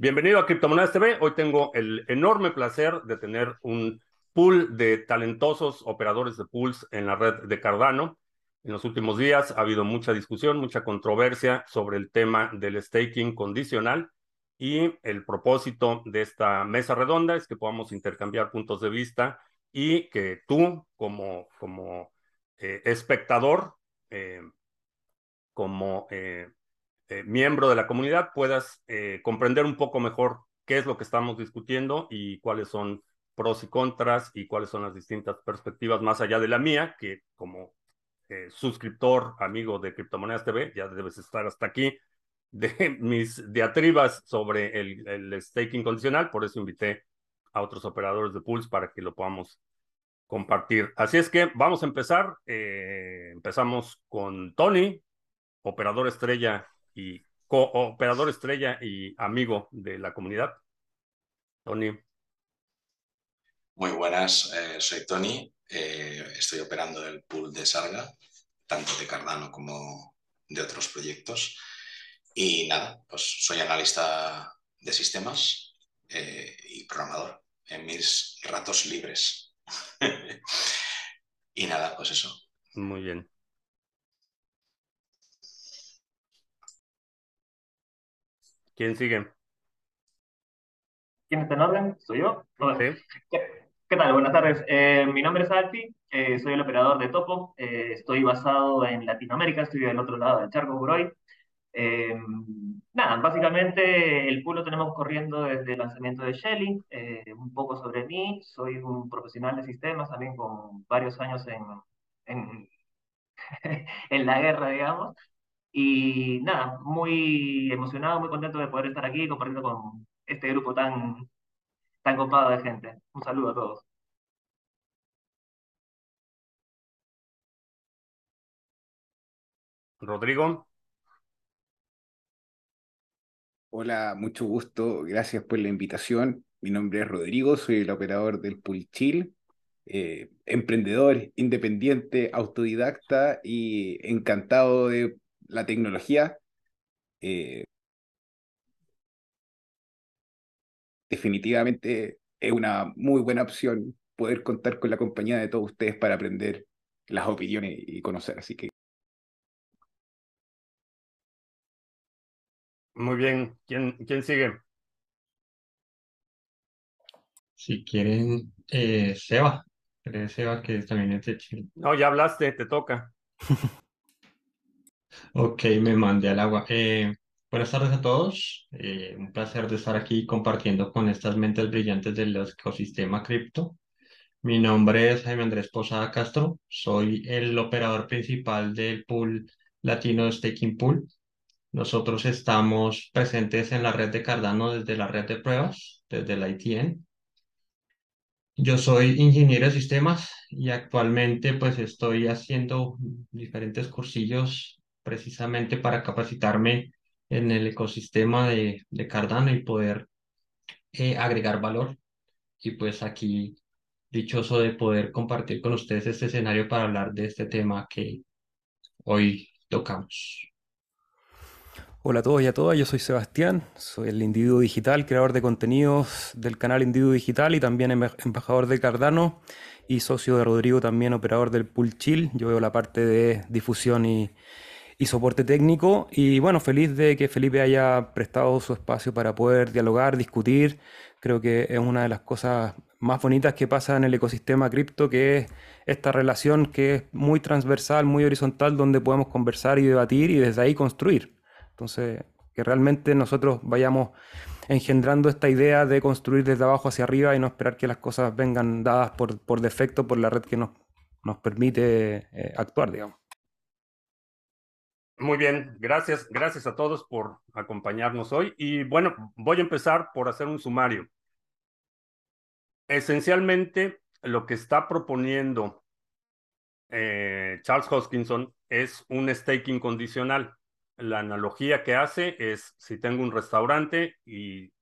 Bienvenido a Criptomonedas TV. Hoy tengo el enorme placer de tener un pool de talentosos operadores de pools en la red de Cardano. En los últimos días ha habido mucha discusión, mucha controversia sobre el tema del staking condicional y el propósito de esta mesa redonda es que podamos intercambiar puntos de vista y que tú como, como eh, espectador, eh, como eh, eh, miembro de la comunidad puedas eh, comprender un poco mejor qué es lo que estamos discutiendo y cuáles son pros y contras y cuáles son las distintas perspectivas más allá de la mía, que como eh, suscriptor, amigo de Criptomonedas TV, ya debes estar hasta aquí, de mis diatribas sobre el, el staking condicional, por eso invité a otros operadores de pools para que lo podamos compartir. Así es que vamos a empezar. empezamos con Tony, operador estrella y cooperador estrella y amigo de la comunidad. Tony. Muy buenas, eh, soy Tony, eh, estoy operando el pool de Sarga, tanto de Cardano como de otros proyectos. Y nada, pues soy analista de sistemas eh, y programador en mis ratos libres. y nada, pues eso. Muy bien. ¿Quién sigue? ¿Quién está en orden? ¿Soy yo? ¿Qué, tal? Buenas tardes. Eh, mi nombre es Alfi, eh, soy el operador de Topo. Eh, estoy basado en Latinoamérica, estoy del otro lado del charco por hoy. nada, básicamente el pool lo tenemos corriendo desde el lanzamiento de Shelly. un poco sobre mí, soy un profesional de sistemas también con varios años en, en, en la guerra, digamos. Y nada, muy emocionado, muy contento de poder estar aquí compartiendo con este grupo tan, tan copado de gente. Un saludo a todos. Rodrigo. Hola, mucho gusto. Gracias por la invitación. Mi nombre es Rodrigo, soy el operador del Pool Chill, eh, emprendedor, independiente, autodidacta y encantado de la tecnología eh, definitivamente es una muy buena opción poder contar con la compañía de todos ustedes para aprender las opiniones y conocer. Así que. Muy bien. ¿Quién, quién sigue? Si quieren, eh, Seba. Seba, que también es de Chile. No, ya hablaste, te toca. Ok, me mandé al agua. Eh, buenas tardes a todos. Eh, un placer de estar aquí compartiendo con estas mentes brillantes del ecosistema cripto. Mi nombre es Jaime Andrés Posada Castro. Soy el operador principal del pool latino Staking Pool. Nosotros estamos presentes en la red de Cardano desde la red de pruebas, desde la ITN. Yo soy ingeniero de sistemas y actualmente pues estoy haciendo diferentes cursillos precisamente para capacitarme en el ecosistema de, Cardano y poder eh, agregar valor. Y pues aquí dichoso de poder compartir con ustedes este escenario para hablar de este tema que hoy tocamos. Hola a todos y a todas, yo soy Sebastián, soy el individuo digital, creador de contenidos del canal Individuo Digital y también embajador de Cardano y socio de Rodrigo, también operador del Pool Chill. Yo veo la parte de difusión y, y soporte técnico. Y bueno, feliz de que Felipe haya prestado su espacio para poder dialogar, discutir. Creo que es una de las cosas más bonitas que pasa en el ecosistema cripto, que es esta relación que es muy transversal, muy horizontal, donde podemos conversar y debatir y desde ahí construir. Entonces, que realmente nosotros vayamos engendrando esta idea de construir desde abajo hacia arriba y no esperar que las cosas vengan dadas por, por defecto por la red que nos, nos permite eh, actuar, digamos. Muy bien, gracias, gracias a todos por acompañarnos hoy. Y bueno, voy a empezar por hacer un sumario. Esencialmente, lo que está proponiendo eh, Charles Hoskinson es un staking condicional. La analogía que hace es, si tengo un restaurante y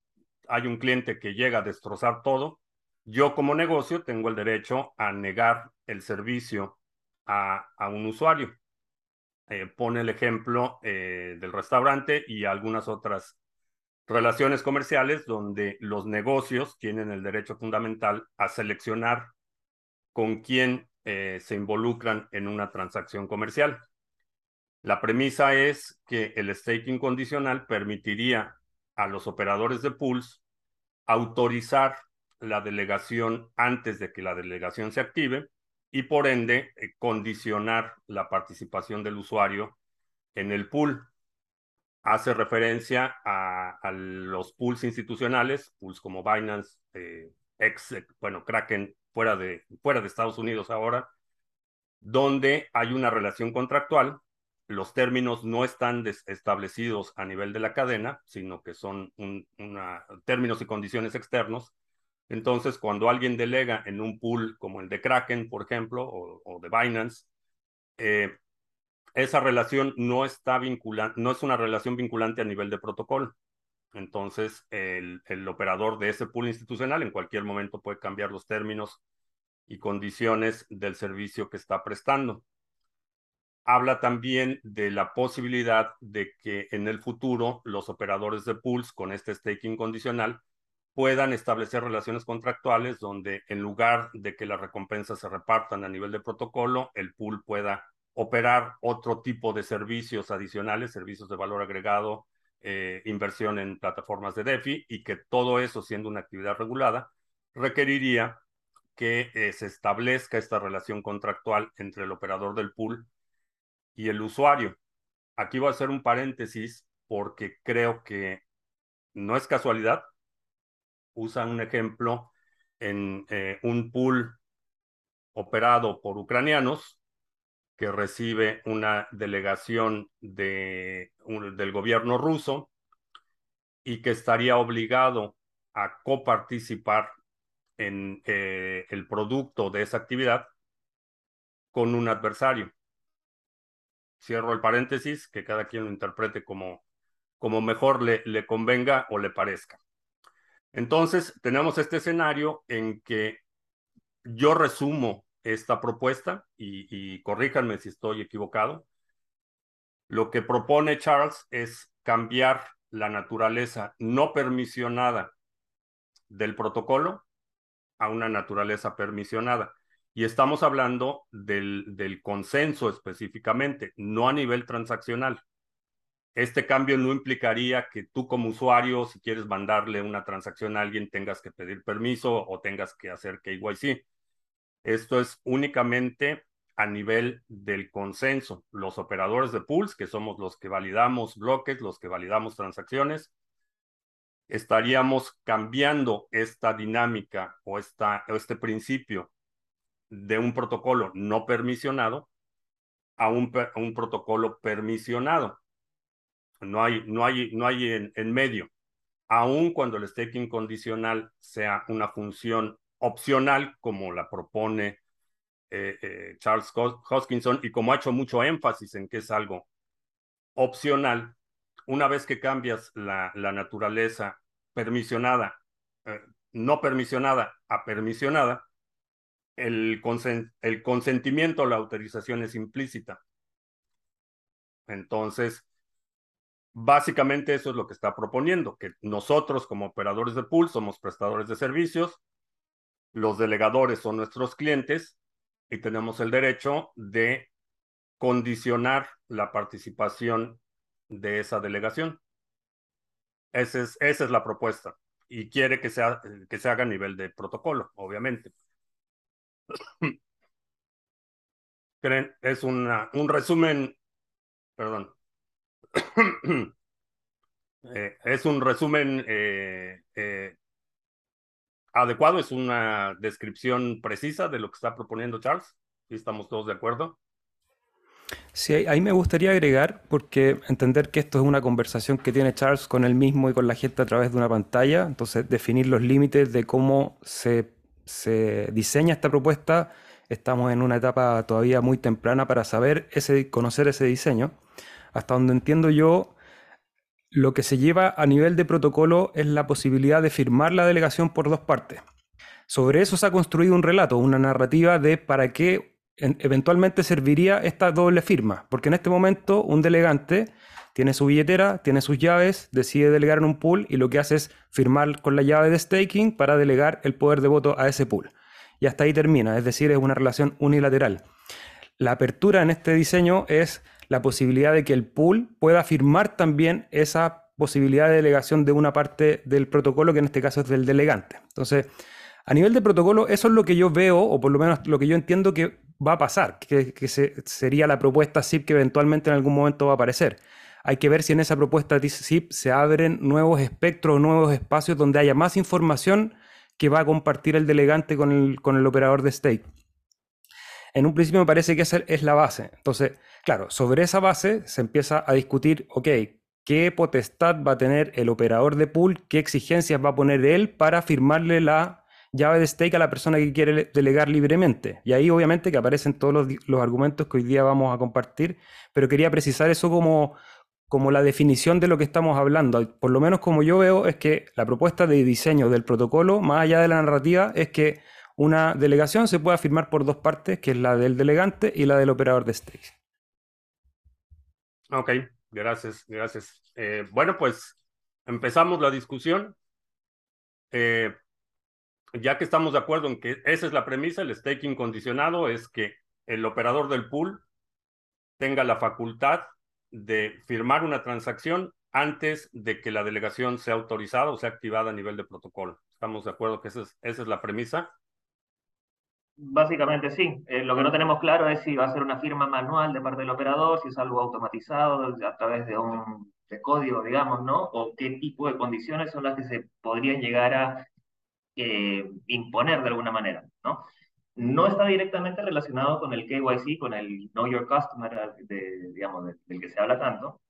hay un cliente que llega a destrozar todo, yo como negocio tengo el derecho a negar el servicio a, a un usuario. Eh, pone el ejemplo eh, del restaurante y algunas otras Relaciones comerciales donde los negocios tienen el derecho fundamental a seleccionar con quién eh, se involucran en una transacción comercial. La premisa es que el staking condicional permitiría a los operadores de pools autorizar la delegación antes de que la delegación se active y por ende eh, condicionar la participación del usuario en el pool. Hace referencia a, los pools institucionales, pools como Binance, eh, bueno, Kraken, fuera de, fuera de Estados Unidos ahora, donde hay una relación contractual. Los términos no están establecidos a nivel de la cadena, sino que son una, términos y condiciones externos. Entonces, cuando alguien delega en un pool como el de Kraken, por ejemplo, o, de Binance, eh, esa relación no está vinculante, no es una relación vinculante a nivel de protocolo. Entonces, el, el, operador de ese pool institucional en cualquier momento puede cambiar los términos y condiciones del servicio que está prestando. Habla también de la posibilidad de que en el futuro los operadores de pools con este staking condicional puedan establecer relaciones contractuales donde en lugar de que las recompensas se repartan a nivel de protocolo, el pool pueda operar otro tipo de servicios adicionales, servicios de valor agregado, eh, inversión en plataformas de DeFi y que todo eso, siendo una actividad regulada, requeriría que eh, se establezca esta relación contractual entre el operador del pool y el usuario. Aquí voy a hacer un paréntesis porque creo que no es casualidad. Usa un ejemplo en eh, un pool operado por ucranianos que recibe una delegación de, del gobierno ruso y que estaría obligado a coparticipar en eh, el producto de esa actividad con un adversario. Cierro el paréntesis, que cada quien lo interprete como, como mejor le convenga o le parezca. Entonces, tenemos este escenario en que yo resumo esta propuesta y, corríjanme si estoy equivocado. Lo que propone Charles es cambiar la naturaleza no permisionada del protocolo a una naturaleza permisionada. Y estamos hablando del, consenso específicamente, no a nivel transaccional. Este cambio no implicaría que tú como usuario, si quieres mandarle una transacción a alguien, tengas que pedir permiso o tengas que hacer KYC. Esto es únicamente a nivel del consenso. Los operadores de pools, que somos los que validamos bloques, los que validamos transacciones, estaríamos cambiando esta dinámica o, esta, este principio de un protocolo no permisionado a un, un protocolo permisionado. No hay, no hay, no hay en, en medio. Aun cuando el staking condicional sea una función opcional, como la propone eh, eh, Charles Hoskinson, y como ha hecho mucho énfasis en que es algo opcional, una vez que cambias la, la naturaleza permisionada, eh, no permisionada a permisionada, el, el consentimiento la autorización es implícita. Entonces, básicamente eso es lo que está proponiendo, que nosotros como operadores de pool somos prestadores de servicios, los delegadores son nuestros clientes y tenemos el derecho de condicionar la participación de esa delegación. Esa es, esa es la propuesta. Y quiere que, sea, que se haga a nivel de protocolo, obviamente. Es un resumen, perdón. Eh, es un resumen eh, eh, adecuado, es una descripción precisa de lo que está proponiendo Charles. ¿Sí estamos todos de acuerdo? Sí, ahí me gustaría agregar, porque entender que esto es una conversación que tiene Charles con él mismo y con la gente a través de una pantalla, entonces definir los límites de cómo se, se diseña esta propuesta, estamos en una etapa todavía muy temprana para saber ese, conocer ese diseño. Hasta donde entiendo yo, lo que se lleva a nivel de protocolo es la posibilidad de firmar la delegación por dos partes. Sobre eso se ha construido un relato, una narrativa de para qué eventualmente serviría esta doble firma, porque en este momento un delegante tiene su billetera, tiene sus llaves, decide delegar en un pool y lo que hace es firmar con la llave de staking para delegar el poder de voto a ese pool. Y hasta ahí termina, es decir, es una relación unilateral. La apertura en este diseño es la posibilidad de que el pool pueda firmar también esa posibilidad de delegación de una parte del protocolo, que en este caso es del delegante. Entonces, a nivel de protocolo, eso es lo que yo veo, o por lo menos lo que yo entiendo que va a pasar, que, sería la propuesta SIP que eventualmente en algún momento va a aparecer. Hay que ver si en esa propuesta SIP se abren nuevos espectros, nuevos espacios donde haya más información que va a compartir el delegante con el, con el operador de stake. En un principio me parece que esa es la base. Entonces, claro, sobre esa base se empieza a discutir, ok, ¿qué potestad va a tener el operador de pool? ¿Qué exigencias va a poner él para firmarle la llave de stake a la persona que quiere delegar libremente? Y ahí obviamente que aparecen todos los, los argumentos que hoy día vamos a compartir, pero quería precisar eso como, como la definición de lo que estamos hablando. Por lo menos como yo veo es que la propuesta de diseño del protocolo, más allá de la narrativa, es que una delegación se pueda firmar por dos partes, que es la del delegante y la del operador de stakes. Ok, gracias, gracias. Eh, bueno, pues empezamos la discusión. Eh, ya que estamos de acuerdo en que esa es la premisa, el staking condicionado es que el operador del pool tenga la facultad de firmar una transacción antes de que la delegación sea autorizada o sea activada a nivel de protocolo. ¿Estamos de acuerdo que esa es, esa es la premisa? Básicamente sí. Eh, lo que no tenemos claro es si va a ser una firma manual de parte del operador, si es algo automatizado a través de un de código, digamos, ¿no? O qué tipo de condiciones son las que se podrían llegar a eh, imponer de alguna manera, ¿no? no está directamente relacionado con el KYC, con el Know Your Customer, de, digamos, del que se habla tanto,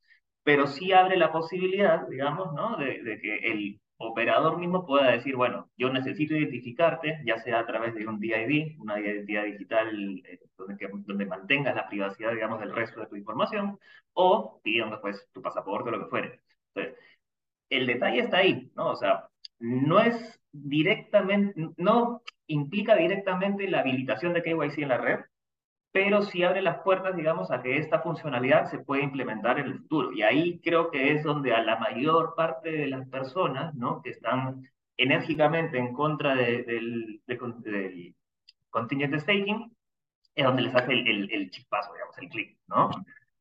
pero sí abre la posibilidad, digamos, ¿no? de, de, que el operador mismo pueda decir, bueno, yo necesito identificarte, ya sea a través de un DID, una identidad digital eh, donde, donde mantengas la privacidad, digamos, del resto de tu información, o pidiendo después tu pasaporte o lo que fuere. Entonces, el detalle está ahí, ¿no? O sea, no es directamente, no implica directamente la habilitación de KYC en la red, pero sí abre las puertas, digamos, a que esta funcionalidad se pueda implementar en el futuro. Y ahí creo que es donde a la mayor parte de las personas, ¿no? Que están enérgicamente en contra del, del contingent staking, es donde les hace el, el, chispazo, digamos, el clic, ¿no?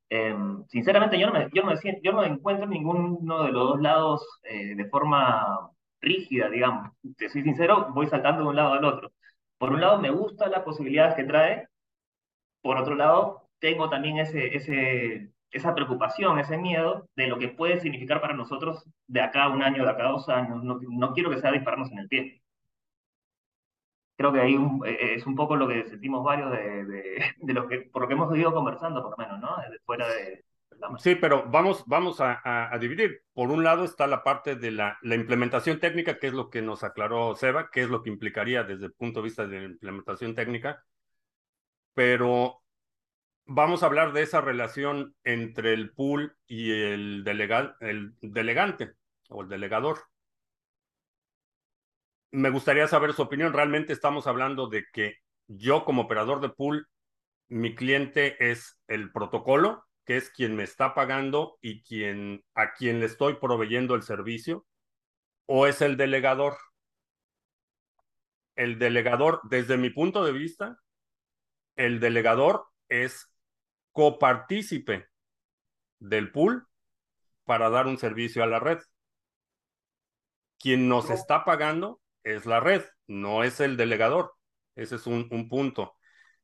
Em, sinceramente, yo no, me, yo, no yo no encuentro ninguno de los dos lados eh, de forma rígida, digamos. Te soy sincero, voy saltando de un lado al otro. Por un lado, me gusta las posibilidades que trae. Por otro lado, tengo también ese, ese, esa preocupación, ese miedo de lo que puede significar para nosotros de acá a un año, de acá a dos años. No, no quiero que sea dispararnos en el pie. Creo que ahí eh, es un poco lo que sentimos varios de, de, de, lo que, por lo que hemos ido conversando, por lo menos, ¿no? fuera de, Sí, pero vamos, vamos a, dividir. Por un lado está la parte de la, la, implementación técnica, que es lo que nos aclaró Seba, que es lo que implicaría desde el punto de vista de la implementación técnica. Pero vamos a hablar de esa relación entre el pool y el, delega, el delegante o el delegador. Me gustaría saber su opinión. Realmente estamos hablando de que yo como operador de pool, mi cliente es el protocolo que es quien me está pagando y quien, a quien le estoy proveyendo el servicio, o es el delegador. El delegador, desde mi punto de vista, el delegador es copartícipe del pool para dar un servicio a la red. Quien nos está pagando es la red, no es el delegador. Ese es un, un punto.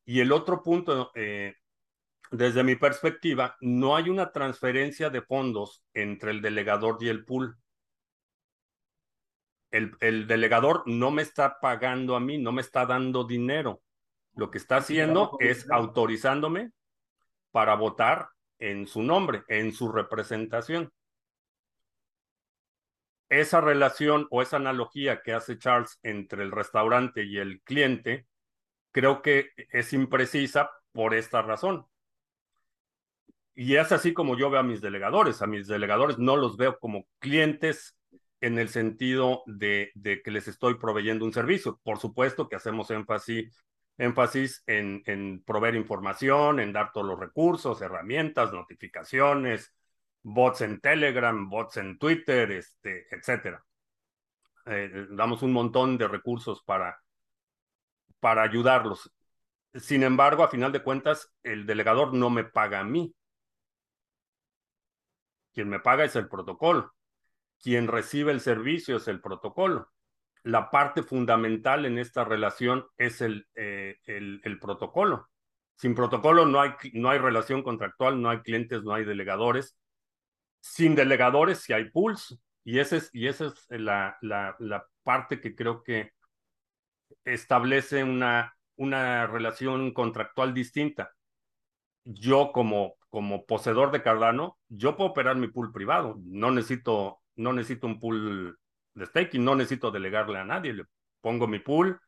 Y el otro punto eh, desde mi perspectiva, no hay una transferencia de fondos entre el delegador y el pool. El, el, delegador no me está pagando a mí, no me está dando dinero. Lo que está haciendo es autorizándome para votar en su nombre, en su representación. Esa relación o esa analogía que hace Charles entre el restaurante y el cliente, creo que es imprecisa por esta razón y es así como yo veo a mis delegadores. A mis delegadores no los veo como clientes en el sentido de, de que les estoy proveyendo un servicio. Por supuesto que hacemos énfasis, énfasis en, en proveer información, en dar todos los recursos, herramientas, notificaciones, bots en Telegram, bots en Twitter, este, etc. Eh, damos un montón de recursos para, para ayudarlos. Sin embargo, a final de cuentas, el delegador no me paga a mí. Quien me paga es el protocolo. Quien recibe el servicio es el protocolo. La parte fundamental en esta relación es el, eh, el, el protocolo. Sin protocolo no hay, no hay relación contractual, no hay clientes, no hay delegadores. Sin delegadores sí hay pools. Y esa es, y esa es la, la, la parte que creo que establece una, una relación contractual distinta. Yo como, como poseedor de Cardano, yo puedo operar mi pool privado. No necesito, no necesito un pool de staking, no necesito delegarle a nadie. Le pongo mi pool,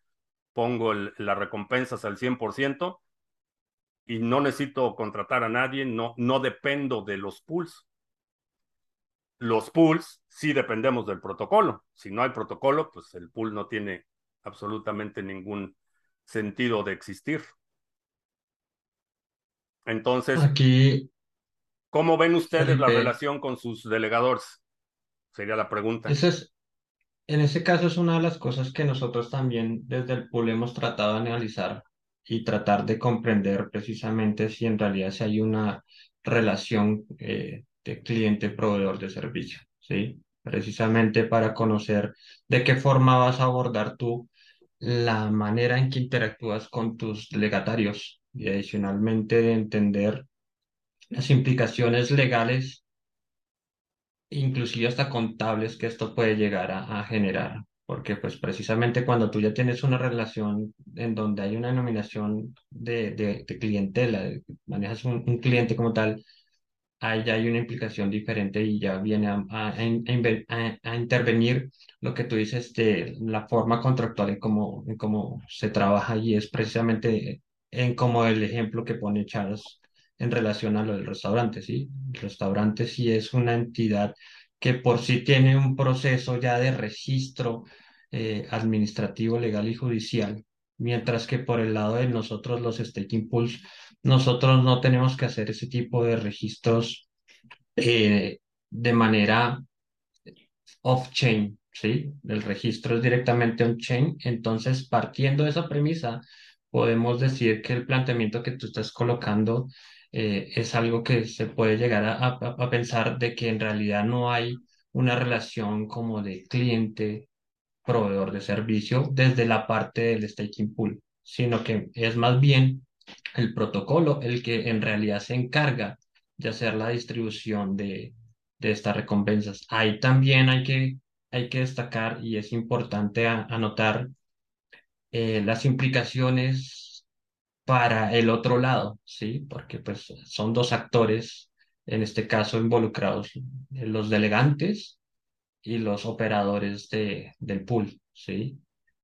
pongo el, las recompensas al 100% y no necesito contratar a nadie, no, no dependo de los pools. Los pools sí dependemos del protocolo. Si no hay protocolo, pues el pool no tiene absolutamente ningún sentido de existir. Entonces, Aquí, ¿cómo ven ustedes la relación con sus delegadores? Sería la pregunta. ese es, en ese caso es una de las cosas que nosotros también desde el pool hemos tratado de analizar y tratar de comprender precisamente si en realidad si hay una relación eh, de cliente-proveedor de servicio, ¿sí? Precisamente para conocer de qué forma vas a abordar tú la manera en que interactúas con tus legatarios y adicionalmente de entender las implicaciones legales, inclusive hasta contables que esto puede llegar a, generar. Porque pues precisamente cuando tú ya tienes una relación en donde hay una denominación de, de, clientela, manejas un, cliente como tal, ahí ya hay una implicación diferente y ya viene a, a- a intervenir lo que tú dices de la forma contractual en cómo, cómo se trabaja y es precisamente en como el ejemplo que pone Charles en relación a lo del restaurante, ¿sí? El restaurante sí es una entidad que por sí tiene un proceso ya de registro eh, administrativo, legal y judicial, mientras que por el lado de nosotros los staking pools nosotros no tenemos que hacer ese tipo de registros eh, de manera off-chain, ¿sí? El registro es directamente on-chain. Entonces, partiendo de esa premisa, podemos decir que el planteamiento que tú estás colocando eh, es algo que se puede llegar a, a- pensar de que en realidad no hay una relación como de cliente proveedor de servicio desde la parte del staking pool, sino que es más bien el protocolo el que en realidad se encarga de hacer la distribución de, de estas recompensas. Ahí también hay que, hay que destacar y es importante anotar eh, las implicaciones para el otro lado, ¿sí? Porque pues son dos actores, en este caso involucrados, los delegantes y los operadores de, del pool, ¿sí?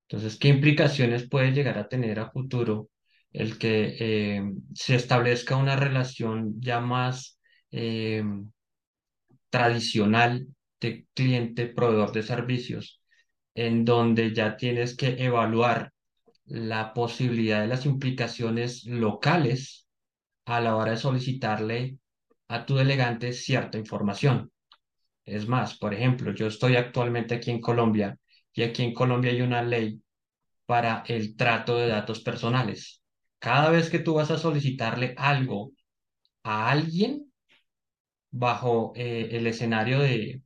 Entonces, ¿qué implicaciones puede llegar a tener a futuro el que eh, se establezca una relación ya más eh, tradicional de cliente-proveedor de servicios, en donde ya tienes que evaluar la posibilidad de las implicaciones locales a la hora de solicitarle a tu delegante cierta información? Es más, por ejemplo, yo estoy actualmente aquí en Colombia y aquí en Colombia hay una ley para el trato de datos personales. Cada vez que tú vas a solicitarle algo a alguien bajo eh, el escenario de,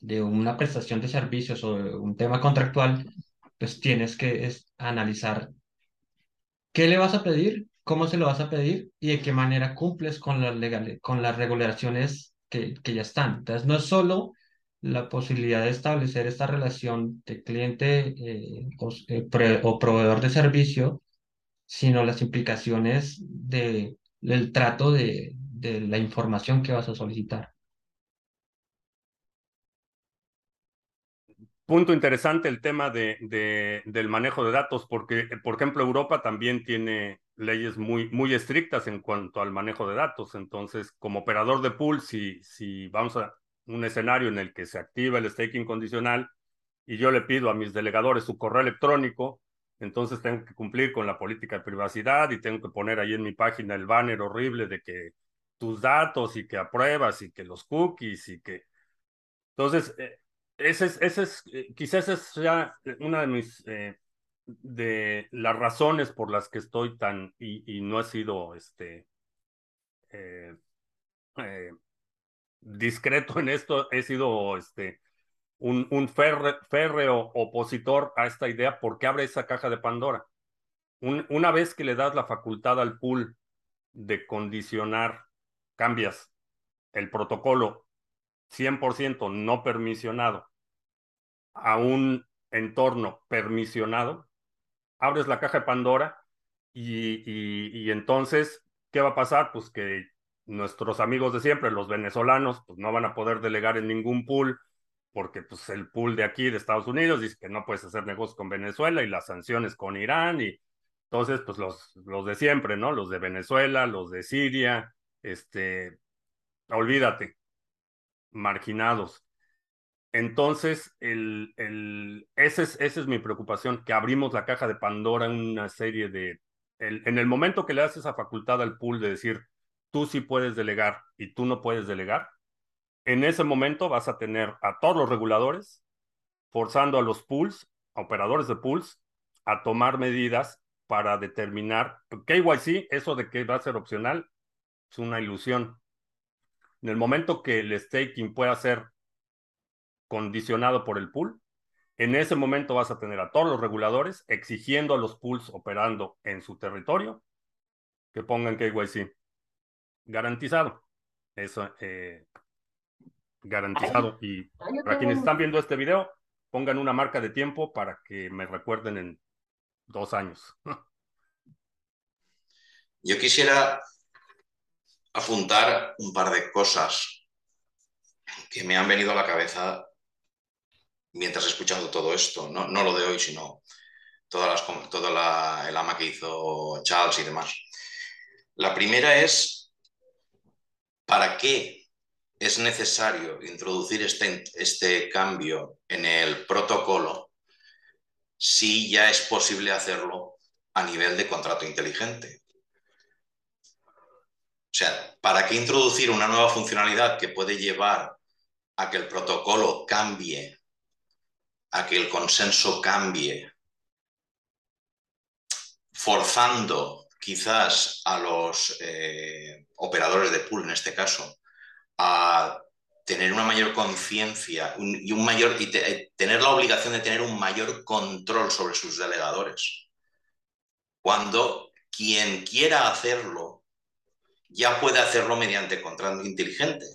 de una prestación de servicios o de un tema contractual, pues tienes que analizar qué le vas a pedir, cómo se lo vas a pedir y de qué manera cumples con las con las regulaciones que, que ya están. Entonces, no es solo la posibilidad de establecer esta relación de cliente eh, o, eh, o proveedor de servicio, sino las implicaciones de, del trato de, de la información que vas a solicitar. Punto interesante el tema de, de- del manejo de datos, porque, por ejemplo, Europa también tiene leyes muy, muy estrictas en cuanto al manejo de datos. Entonces, como operador de pool, si, si vamos a un escenario en el que se activa el staking condicional y yo le pido a mis delegadores su correo electrónico, entonces tengo que cumplir con la política de privacidad y tengo que poner ahí en mi página el banner horrible de que tus datos y que apruebas y que los cookies y que... Entonces, eh, ese es, ese es eh, quizás ya una de mis, eh, de las razones por las que estoy tan, y, y no he sido, este, discreto en esto, he sido, este, un, un férreo opositor a esta idea porque abre esa caja de Pandora. una vez que le das la facultad al pool de condicionar, cambias el protocolo 100% no permisionado a un entorno permisionado, abres la caja de Pandora y, y, entonces, ¿qué va a pasar? Pues que nuestros amigos de siempre, los venezolanos, pues no van a poder delegar en ningún pool porque pues el pool de aquí de Estados Unidos dice que no puedes hacer negocios con Venezuela y las sanciones con Irán y entonces pues los, los de siempre, ¿no? Los de Venezuela, los de Siria, este, olvídate, marginados. Entonces, el, el, ese es, esa es mi preocupación, que abrimos la caja de Pandora en una serie de... El, en el momento que le das esa facultad al pool de decir, tú sí puedes delegar y tú no puedes delegar, en ese momento vas a tener a todos los reguladores forzando a los pools, a operadores de pools, a tomar medidas para determinar KYC, eso de que va a ser opcional, es una ilusión. En el momento que el staking pueda ser condicionado por el pool, en ese momento vas a tener a todos los reguladores exigiendo a los pools operando en su territorio que pongan KYC. Garantizado. Eso, eh, garantizado. Y para quienes están viendo este video, pongan una marca de tiempo para que me recuerden en dos años. Yo quisiera apuntar un par de cosas que me han venido a la cabeza mientras he escuchado todo esto, no, lo de hoy, sino todas las, la, el ama que hizo Charles y demás. La primera es, ¿para qué es necesario introducir este, este cambio en el protocolo si ya es posible hacerlo a nivel de contrato inteligente? O sea, ¿para qué introducir una nueva funcionalidad que puede llevar a que el protocolo cambie, a que el consenso cambie, forzando quizás a los eh, operadores de pool en este caso a tener una mayor conciencia y un mayor y tener la obligación de tener un mayor control sobre sus delegadores. Cuando quien quiera hacerlo ya puede hacerlo mediante contrato inteligente.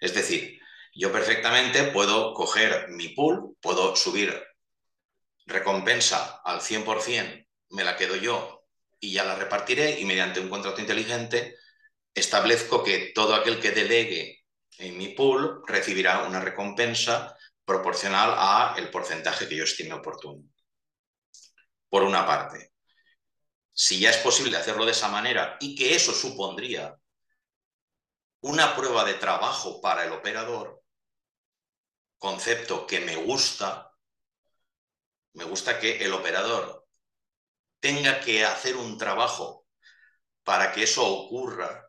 Es decir, yo perfectamente puedo coger mi pool, puedo subir recompensa al 100%, me la quedo yo y ya la repartiré y mediante un contrato inteligente establezco que todo aquel que delegue en mi pool recibirá una recompensa proporcional a el porcentaje que yo estime oportuno. Por una parte si ya es posible hacerlo de esa manera y que eso supondría una prueba de trabajo para el operador, concepto que me gusta, me gusta que el operador tenga que hacer un trabajo para que eso ocurra.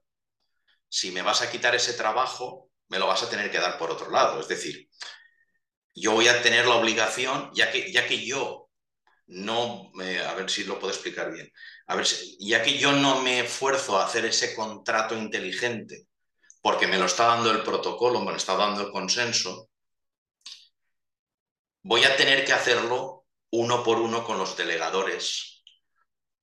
Si me vas a quitar ese trabajo, me lo vas a tener que dar por otro lado. Es decir, yo voy a tener la obligación, ya que, ya que yo no, a ver si lo puedo explicar bien, a ver, ya que yo no me esfuerzo a hacer ese contrato inteligente porque me lo está dando el protocolo, me lo está dando el consenso, voy a tener que hacerlo uno por uno con los delegadores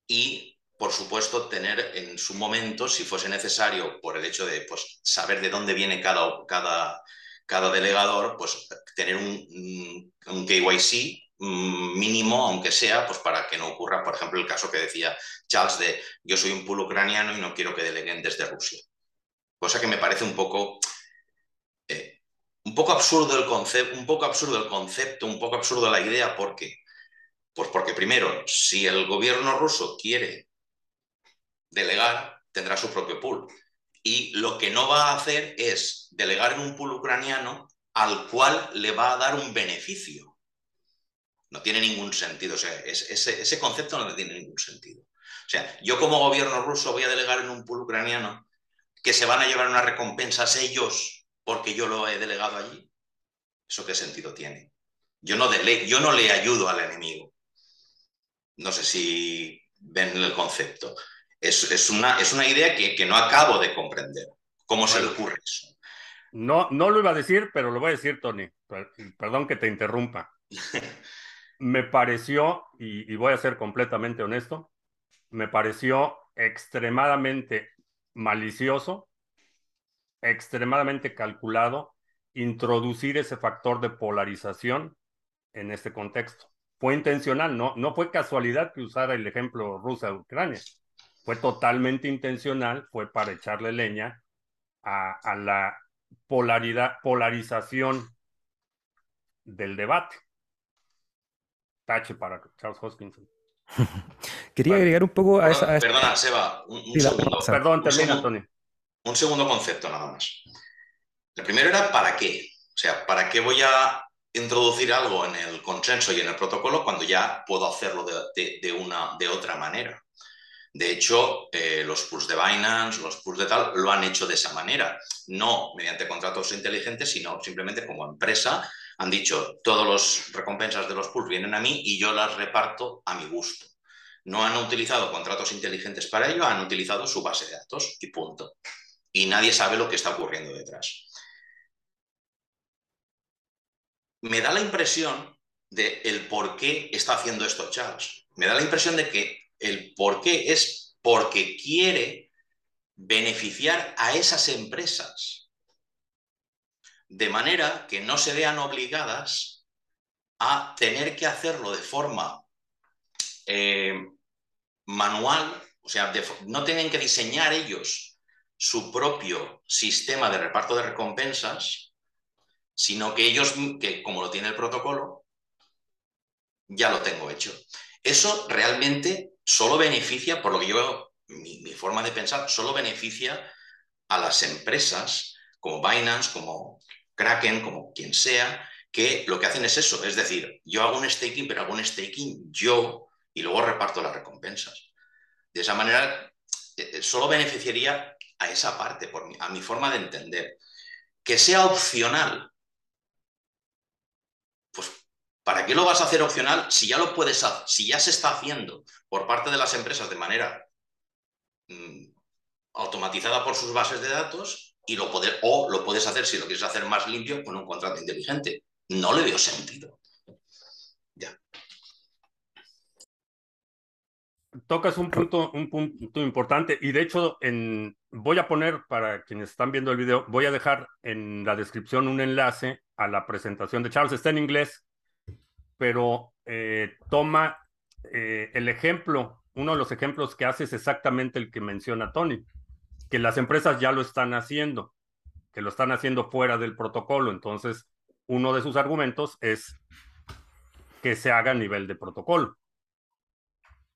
y, por supuesto, tener en su momento, si fuese necesario, por el hecho de pues, saber de dónde viene cada, cada, cada delegador, pues tener un, un KYC mínimo, aunque sea, pues para que no ocurra, por ejemplo, el caso que decía Charles de yo soy un pool ucraniano y no quiero que deleguen desde Rusia. Cosa que me parece un poco, eh, un poco absurdo el concepto, un poco absurdo el concepto, un poco absurdo la idea, ¿por qué? Pues porque primero, si el gobierno ruso quiere delegar, tendrá su propio pool. Y lo que no va a hacer es delegar en un pool ucraniano al cual le va a dar un beneficio no tiene ningún sentido. O sea, ese, concepto no tiene ningún sentido. O sea, yo como gobierno ruso voy a delegar en un pool ucraniano que se van a llevar unas recompensas ellos porque yo lo he delegado allí. ¿Eso qué sentido tiene? Yo no, yo no le ayudo al enemigo. No sé si ven el concepto. Es, una, es una, idea que, no acabo de comprender. ¿Cómo se le ocurre eso? No, no lo iba a decir, pero lo voy a decir, Tony. Perdón que te interrumpa. me pareció, y, voy a ser completamente honesto, me pareció extremadamente malicioso, extremadamente calculado introducir ese factor de polarización en este contexto. Fue intencional, no, no fue casualidad que usara el ejemplo Rusia-Ucrania. Fue totalmente intencional, fue para echarle leña a, a la polaridad, polarización del debate. Tache para Charles Hoskinson. Quería agregar un poco a esa. Perdona, Seba, un, segundo. Perdón, termina, Tony. Un segundo concepto nada más. El primero era para qué. O sea, ¿para qué voy a introducir algo en el consenso y en el protocolo cuando ya puedo hacerlo de, una, de otra manera? De hecho, eh, los pools de Binance, los pools de tal, lo han hecho de esa manera. No mediante contratos inteligentes, sino simplemente como empresa han dicho, todas las recompensas de los pools vienen a mí y yo las reparto a mi gusto. No han utilizado contratos inteligentes para ello, han utilizado su base de datos y punto. Y nadie sabe lo que está ocurriendo detrás. Me da la impresión de el por qué está haciendo esto Charles. Me da la impresión de que el por qué es porque quiere beneficiar a esas empresas de manera que no se vean obligadas a tener que hacerlo de forma eh, manual, o sea, no tienen que diseñar ellos su propio sistema de reparto de recompensas, sino que ellos, que como lo tiene el protocolo, ya lo tengo hecho. Eso realmente solo beneficia, por lo que yo, mi, mi forma de pensar, solo beneficia a las empresas como Binance, como Kraken, como quien sea, que lo que hacen es eso, es decir, yo hago un staking, pero hago un staking yo y luego reparto las recompensas. De esa manera, eh, eh, solo beneficiaría a esa parte, por a mi forma de entender. Que sea opcional. Pues, ¿para qué lo vas a hacer opcional si ya lo puedes, si ya se está haciendo por parte de las empresas de manera mm, automatizada por sus bases de datos y lo poder, o lo puedes hacer si lo quieres hacer más limpio con un contrato inteligente. No le veo sentido. Ya. Tocas un punto, un punto importante y de hecho en, voy a poner para quienes están viendo el video, voy a dejar en la descripción un enlace a la presentación de Charles. Está en inglés, pero eh, toma eh, el ejemplo, uno de los ejemplos que hace es exactamente el que menciona Tony que las empresas ya lo están haciendo, que lo están haciendo fuera del protocolo. Entonces, uno de sus argumentos es que se haga a nivel de protocolo,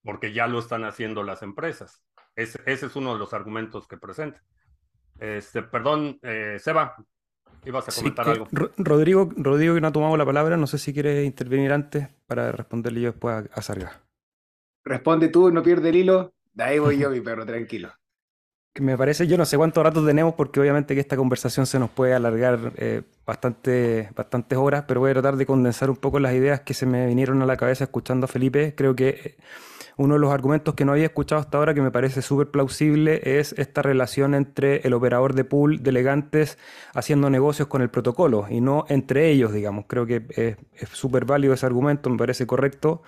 porque ya lo están haciendo las empresas. ese es uno de los argumentos que presenta. Este, perdón, eh, Seba, ibas a comentar algo. Rodrigo, Rodrigo, que no ha tomado la palabra, no sé si quiere intervenir antes para responderle yo después a, a Sarga. Responde tú, no pierde el hilo. De ahí voy yo, mi perro, tranquilo me parece, yo no sé cuántos ratos tenemos porque obviamente que esta conversación se nos puede alargar eh, bastante, bastantes horas, pero voy a tratar de condensar un poco las ideas que se me vinieron a la cabeza escuchando a Felipe. Creo que eh, uno de los argumentos que no había escuchado hasta ahora que me parece súper plausible es esta relación entre el operador de pool de elegantes haciendo negocios con el protocolo y no entre ellos, digamos. Creo que es súper válido ese argumento, me parece correcto.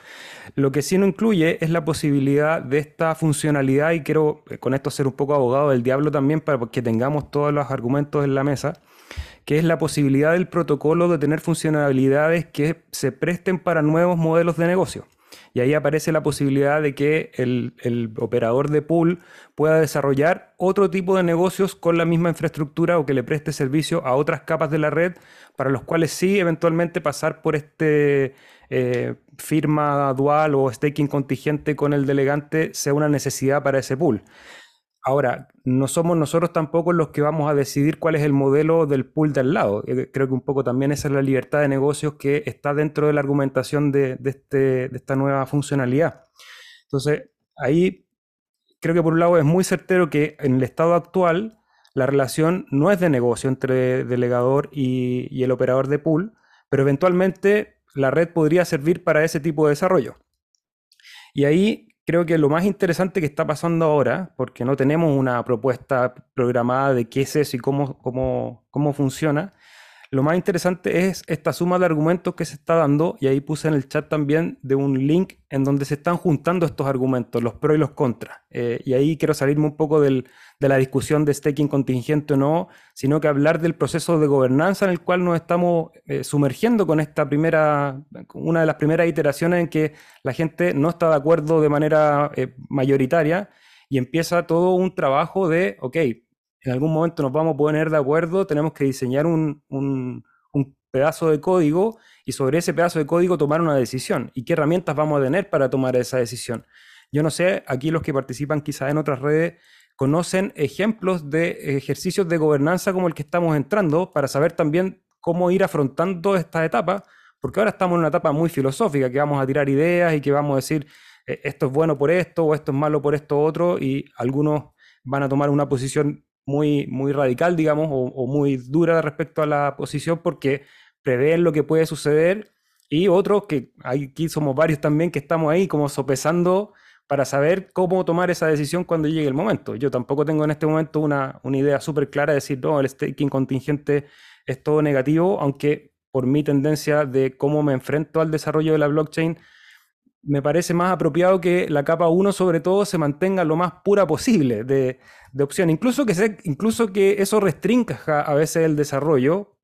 Lo que sí no incluye es la posibilidad de esta funcionalidad y quiero eh, con esto ser un poco abogado del diablo también para que tengamos todos los argumentos en la mesa que es la posibilidad del protocolo de tener funcionalidades que se presten para nuevos modelos de negocio. Y ahí aparece la posibilidad de que el, operador de pool pueda desarrollar otro tipo de negocios con la misma infraestructura o que le preste servicio a otras capas de la red, para los cuales sí eventualmente pasar por este eh, firma dual o staking contingente con el delegante sea una necesidad para ese pool. Ahora, no somos nosotros tampoco los que vamos a decidir cuál es el modelo del pool del lado. Eh, creo que un poco también esa es la libertad de negocios que está dentro de la argumentación de, este, de esta nueva funcionalidad. Entonces, ahí creo que por un lado es muy certero que en el estado actual la relación no es de negocio entre delegador y, y el operador de pool, pero eventualmente la red podría servir para ese tipo de desarrollo. Y ahí creo que lo más interesante que está pasando ahora, porque no tenemos una propuesta programada de qué es eso y cómo, cómo, cómo funciona, lo más interesante es esta suma de argumentos que se está dando, y ahí puse en el chat también de un link en donde se están juntando estos argumentos, los pros y los contras. Eh, y ahí quiero salirme un poco del, de la discusión de staking contingente o no, sino que hablar del proceso de gobernanza en el cual nos estamos eh, sumergiendo con esta primera, una de las primeras iteraciones en que la gente no está de acuerdo de manera eh, mayoritaria y empieza todo un trabajo de, ok, en algún momento nos vamos a poner de acuerdo, tenemos que diseñar un, un, pedazo de código y sobre ese pedazo de código tomar una decisión. ¿Y qué herramientas vamos a tener para tomar esa decisión? Yo no sé, aquí los que participan quizás en otras redes conocen ejemplos de ejercicios de gobernanza como el que estamos entrando para saber también cómo ir afrontando esta etapa, porque ahora estamos en una etapa muy filosófica, que vamos a tirar ideas y que vamos a decir, eh, esto es bueno por esto o esto es malo por esto otro, y algunos van a tomar una posición muy, muy radical, digamos, o, muy dura respecto a la posición porque prevén lo que puede suceder y otros que aquí somos varios también que estamos ahí como sopesando para saber cómo tomar esa decisión cuando llegue el momento. Yo tampoco tengo en este momento una, una idea súper clara de decir, no, el staking contingente es todo negativo, aunque por mi tendencia de cómo me enfrento al desarrollo de la blockchain, me parece más apropiado que la capa 1 sobre todo se mantenga lo más pura posible de, de opción. Incluso que, incluso que eso restrinja a veces el desarrollo,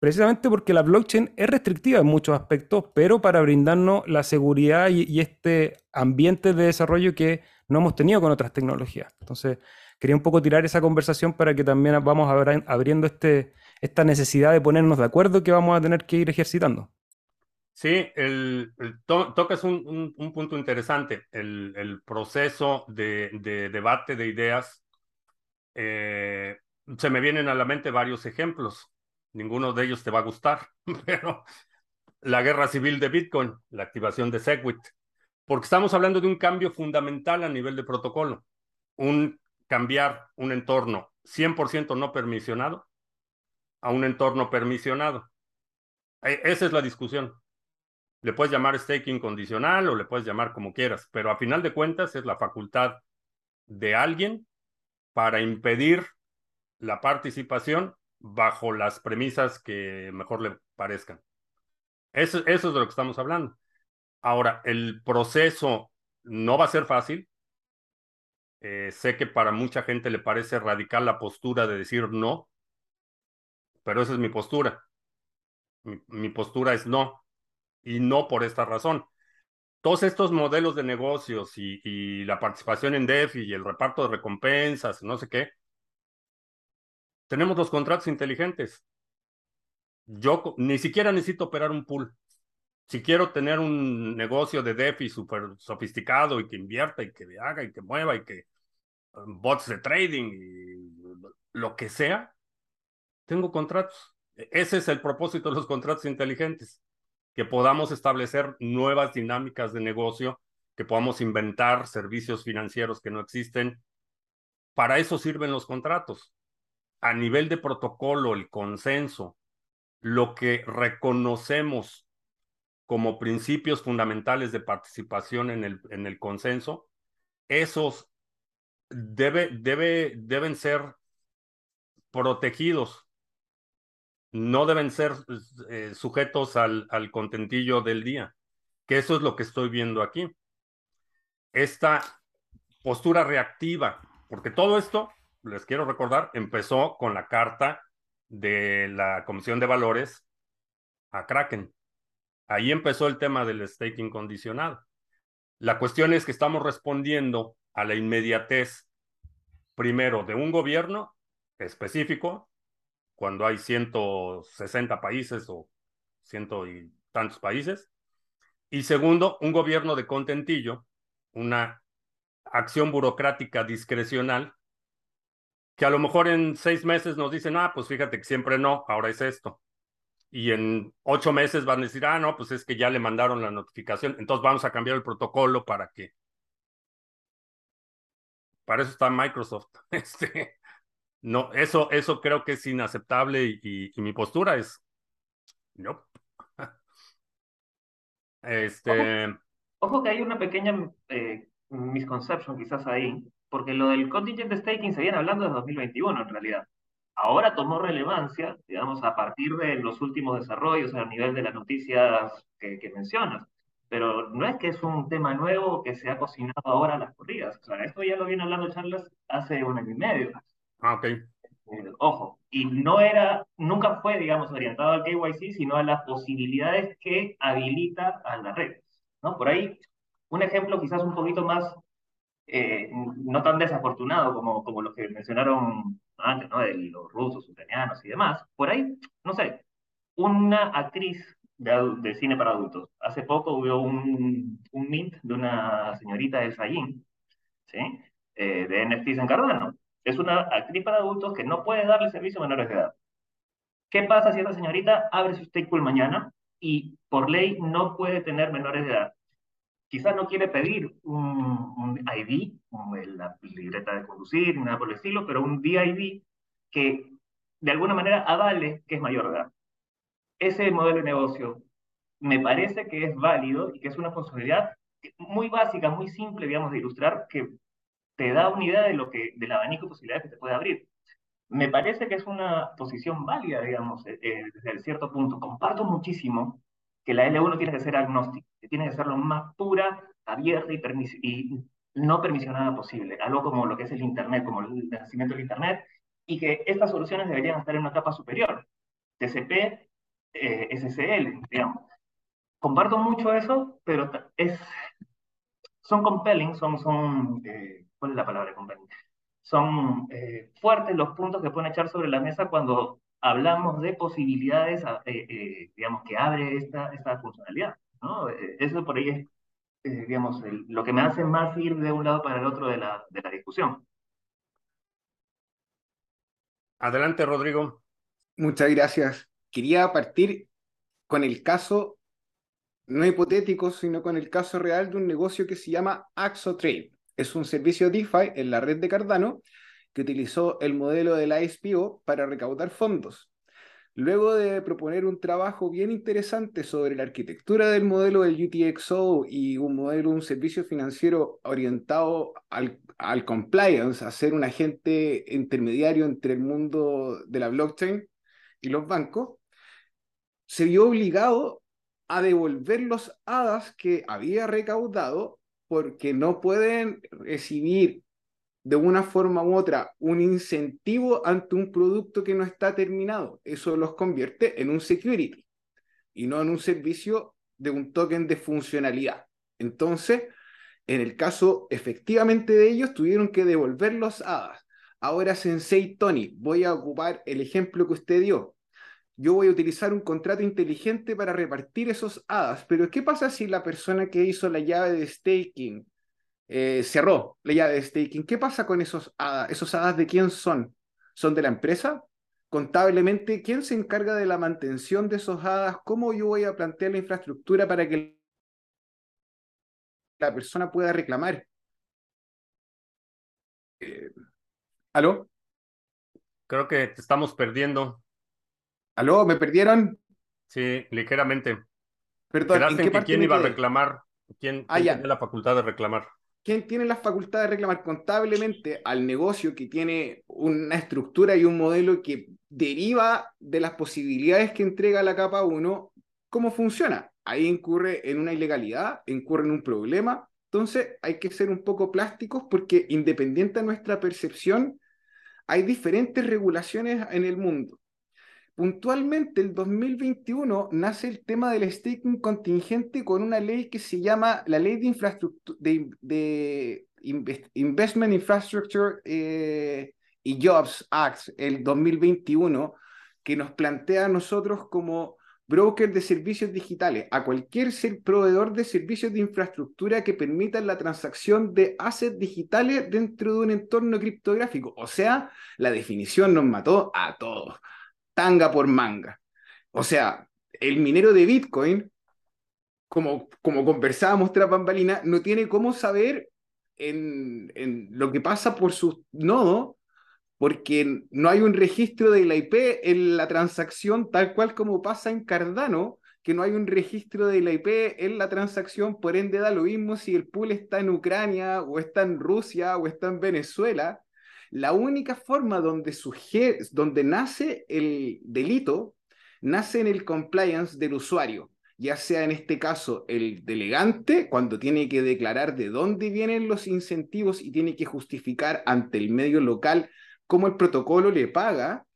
precisamente porque la blockchain es restrictiva en muchos aspectos, pero para brindarnos la seguridad y, este ambiente de desarrollo que no hemos tenido con otras tecnologías. Entonces, quería un poco tirar esa conversación para que también vamos abriendo este, esta necesidad de ponernos de acuerdo que vamos a tener que ir ejercitando. Sí, el, tocas un, punto interesante, el, proceso de, debate de ideas. Eh, se me vienen a la mente varios ejemplos, ninguno de ellos te va a gustar, pero la guerra civil de Bitcoin, la activación de Segwit, porque estamos hablando de un cambio fundamental a nivel de protocolo, un cambiar un entorno 100% no permisionado a un entorno permisionado. E, esa es la discusión. Le puedes llamar staking condicional o le puedes llamar como quieras, pero a final de cuentas es la facultad de alguien para impedir la participación bajo las premisas que mejor le parezcan. Eso, es de lo que estamos hablando. Ahora, el proceso no va a ser fácil. Eh, sé que para mucha gente le parece radical la postura de decir no, pero esa es mi postura. mi postura es no y no por esta razón. Todos estos modelos de negocios y, la participación en DeFi y el reparto de recompensas, no sé qué, tenemos los contratos inteligentes. Yo ni siquiera necesito operar un pool. Si quiero tener un negocio de DeFi súper sofisticado y que invierta y que haga y que mueva y que um, bots de trading y lo que sea, tengo contratos. E-, ese es el propósito de los contratos inteligentes que podamos establecer nuevas dinámicas de negocio, que podamos inventar servicios financieros que no existen. Para eso sirven los contratos. A nivel de protocolo, el consenso, lo que reconocemos como principios fundamentales de participación en el, en el consenso, esos debe, debe, deben ser protegidos no deben ser eh, sujetos al, al contentillo del día, que eso es lo que estoy viendo aquí. Esta postura reactiva, porque todo esto, les quiero recordar, empezó con la carta de la Comisión de Valores a Kraken. Ahí empezó el tema del staking condicionado. La cuestión es que estamos respondiendo a la inmediatez, primero, de un gobierno específico cuando hay 160 países o ciento y tantos países. Y segundo, un gobierno de contentillo, una acción burocrática discrecional, que a lo mejor en seis meses nos dicen, ah, pues fíjate que siempre no, ahora es esto. Y en ocho meses van a decir, ah, no, pues es que ya le mandaron la notificación, entonces vamos a cambiar el protocolo para que... Para eso está Microsoft. Este, no, eso, eso creo que es inaceptable y, mi postura es, no. Este... Ojo, que hay una pequeña eh, misconception quizás ahí, porque lo del contingent staking se viene hablando desde 2021 en realidad. Ahora tomó relevancia, digamos, a partir de los últimos desarrollos a nivel de las noticias que, que mencionas pero no es que es un tema nuevo que se ha cocinado ahora a las corridas. O sea, esto ya lo viene hablando Charles hace un año y medio. Ah, ok. Eh, ojo, y no era, nunca fue, digamos, orientado al KYC, sino a las posibilidades que habilita a las redes. ¿no? Por ahí, un ejemplo quizás un poquito más, eh, no tan desafortunado como, como los que mencionaron antes, ¿no? De los rusos, ucranianos y demás. Por ahí, no sé, una actriz de, cine para adultos. Hace poco hubo un, un mint de una señorita Elsa Yin, ¿sí? Eh, de NFTs en Cardano. Es una actriz para adultos que no puede darle servicio a menores de edad. ¿Qué pasa si esta señorita abre su stake pool mañana y por ley no puede tener menores de edad? Quizás no quiere pedir un, un ID, la libreta de conducir, nada por el estilo, pero un DID que de alguna manera avale que es mayor edad ese modelo de negocio me parece que es válido y que es una posibilidad muy básica, muy simple, digamos, de ilustrar, que te da una idea de lo que, del abanico de posibilidades que te puede abrir. Me parece que es una posición válida, digamos, eh, eh, desde cierto punto. Comparto muchísimo que la L1 tiene que ser agnóstica, que tiene que ser lo más pura, abierta y, y no permisionada posible, algo como lo que es el Internet, como el nacimiento del Internet, y que estas soluciones deberían estar en una capa superior. TCP eh, SSL, digamos. Comparto mucho eso, pero es, son compelling, son, son eh, ¿cuál es la palabra compelling? Son eh, fuertes los puntos que pueden echar sobre la mesa cuando hablamos de posibilidades, digamos, que abre esta, esta funcionalidad, ¿no? eso por ahí es, digamos, lo que me hace más ir de un lado para el otro de la, de la discusión. Adelante, Rodrigo. Muchas gracias quería partir con el caso, no hipotético, sino con el caso real de un negocio que se llama AxoTrade. Es un servicio DeFi en la red de Cardano que utilizó el modelo de la ISPO para recaudar fondos. Luego de proponer un trabajo bien interesante sobre la arquitectura del modelo del UTXO y un modelo, un servicio financiero orientado al, al compliance, a ser un agente intermediario entre el mundo de la blockchain y los bancos, se vio obligado a devolver los hadas que había recaudado porque no pueden recibir de una forma u otra un incentivo ante un producto que no está terminado. Eso los convierte en un security y no en un servicio de un token de funcionalidad. Entonces, en el caso efectivamente de ellos, tuvieron que devolver los hadas. Ahora, Sensei Tony, voy a ocupar el ejemplo que usted dio yo voy a utilizar un contrato inteligente para repartir esos hadas, pero ¿qué pasa si la persona que hizo la llave de staking eh, cerró la de staking? ¿Qué pasa con esos hadas? ¿Esos hadas de quién son? ¿Son de la empresa? Contablemente, ¿quién se encarga de la mantención de esos hadas? ¿Cómo yo voy a plantear la infraestructura para que la persona pueda reclamar? Eh, ¿Aló? Creo que te estamos perdiendo. ¿Aló? ¿Me perdieron? Sí, ligeramente. Perdón, ¿en qué quién iba a reclamar? ¿Quién, ah, tiene la facultad de reclamar? ¿Quién tiene la facultad de reclamar contablemente al negocio que tiene una estructura y un modelo que deriva de las posibilidades que entrega la capa 1? ¿Cómo funciona? Ahí incurre en una ilegalidad, incurre en un problema. Entonces hay que ser un poco plásticos porque independiente de nuestra percepción, hay diferentes regulaciones en el mundo puntualmente el 2021 nace el tema del staking contingente con una ley que se llama la Ley de, infraestructura, de, Investment Infrastructure eh, y Jobs Act, el 2021, que nos plantea a nosotros como broker de servicios digitales, a cualquier ser proveedor de servicios de infraestructura que permitan la transacción de assets digitales dentro de un entorno criptográfico. O sea, la definición nos mató a todos tanga por manga. O sea, el minero de Bitcoin, como, como conversábamos tras bambalina, no tiene cómo saber en, en lo que pasa por su nodo porque no hay un registro de la IP en la transacción tal cual como pasa en Cardano, que no hay un registro de la IP en la transacción, por ende da lo mismo si el pool está en Ucrania o está en Rusia o está en Venezuela. La única forma donde, donde nace el delito nace en el compliance del usuario, ya sea en este caso el delegante, cuando tiene que declarar de dónde vienen los incentivos y tiene que justificar ante el medio local cómo el protocolo le paga.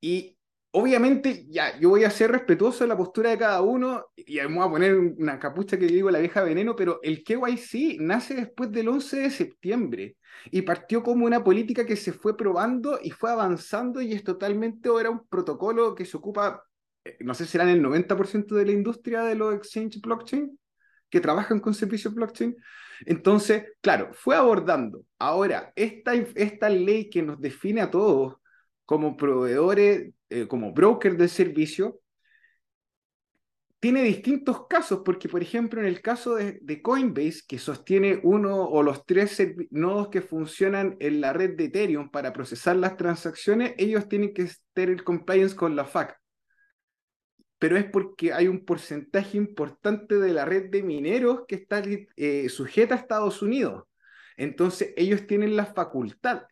Y obviamente, ya, yo voy a ser respetuoso de la postura de cada uno y me voy a poner una capucha que digo la vieja veneno, pero el KYC nace después del 11 de septiembre y partió como una política que se fue probando y fue avanzando y es totalmente ahora un protocolo que se ocupa, eh, no sé si serán el 90% de la industria de los exchange blockchain que trabajan con servicios blockchain. Entonces, claro, fue abordando. Ahora, esta, esta ley que nos define a todos como proveedores eh, como broker de servicio, tiene distintos casos, porque por ejemplo en el caso de, Coinbase, que sostiene uno o los tres nodos que funcionan en la red de Ethereum para procesar las transacciones, ellos tienen que tener el compliance con la FAC. Pero es porque hay un porcentaje importante de la red de mineros que está eh, sujeta a Estados Unidos. Entonces ellos tienen la facultad,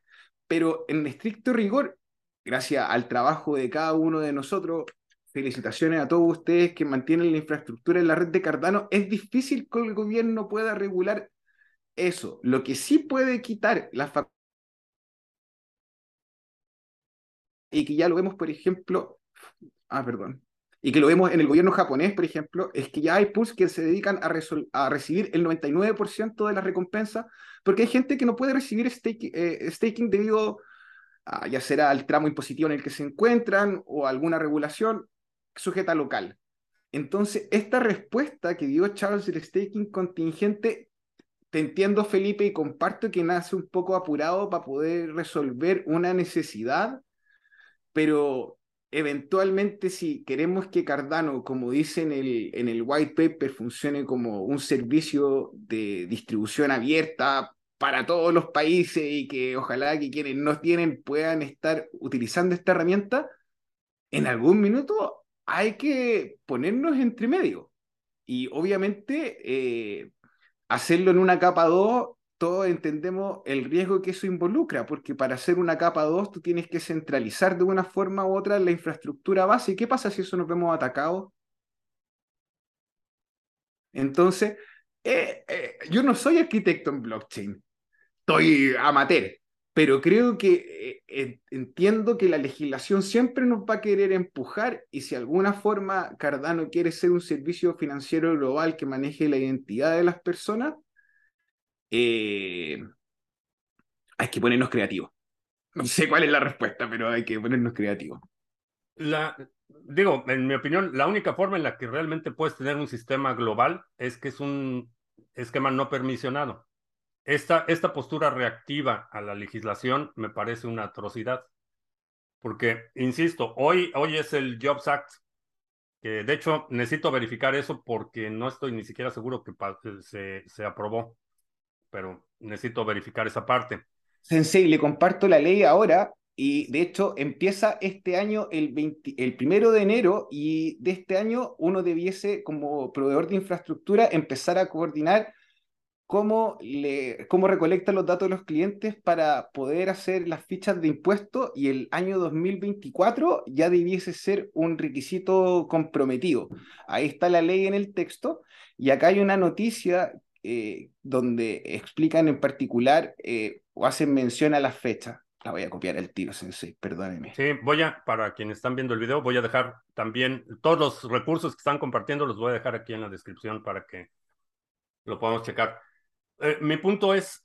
pero en estricto rigor gracias al trabajo de cada uno de nosotros, felicitaciones a todos ustedes que mantienen la infraestructura en la red de Cardano. Es difícil que el gobierno pueda regular eso. Lo que sí puede quitar la y que ya lo vemos, por ejemplo, ah, perdón, y que lo vemos en el gobierno japonés, por ejemplo, es que ya hay pools que se dedican a, a recibir el 99% de la recompensa, porque hay gente que no puede recibir eh, staking debido Ah, ya será el tramo impositivo en el que se encuentran o alguna regulación sujeta local. Entonces, esta respuesta que dio Charles del staking contingente, te entiendo Felipe y comparto que nace un poco apurado para poder resolver una necesidad, pero eventualmente si queremos que Cardano, como dice el, en el white paper, funcione como un servicio de distribución abierta para todos los países y que ojalá que quienes no tienen puedan estar utilizando esta herramienta, en algún minuto hay que ponernos entre medio. Y obviamente eh, hacerlo en una capa 2, todos entendemos el riesgo que eso involucra, porque para hacer una capa 2 tú tienes que centralizar de una forma u otra la infraestructura base. ¿Y qué pasa si eso nos vemos atacados? Entonces, eh, eh, yo no soy arquitecto en blockchain, estoy amateur, pero creo que eh, entiendo que la legislación siempre nos va a querer empujar y si de alguna forma Cardano quiere ser un servicio financiero global que maneje la identidad de las personas, eh, hay que ponernos creativos. No sé cuál es la respuesta, pero hay que ponernos creativos. La, digo, en mi opinión, la única forma en la que realmente puedes tener un sistema global es que es un esquema no permisionado. Esta, esta postura reactiva a la legislación me parece una atrocidad. Porque, insisto, hoy, hoy es el Jobs Act, que de hecho necesito verificar eso porque no estoy ni siquiera seguro que se, se aprobó, pero necesito verificar esa parte. Sensei, le comparto la ley ahora y de hecho empieza este año el, el primero de enero y de este año uno debiese como proveedor de infraestructura empezar a coordinar cómo, le, cómo recolecta los datos de los clientes para poder hacer las fichas de impuestos y el año 2024 ya debiese ser un requisito comprometido. Ahí está la ley en el texto y acá hay una noticia eh, donde explican en particular eh, o hacen mención a las fechas. La voy a copiar el tiro, Sensei, perdóneme. Sí, voy a, para quienes están viendo el video, voy a dejar también todos los recursos que están compartiendo, los voy a dejar aquí en la descripción para que lo podamos checar. Eh, mi punto es,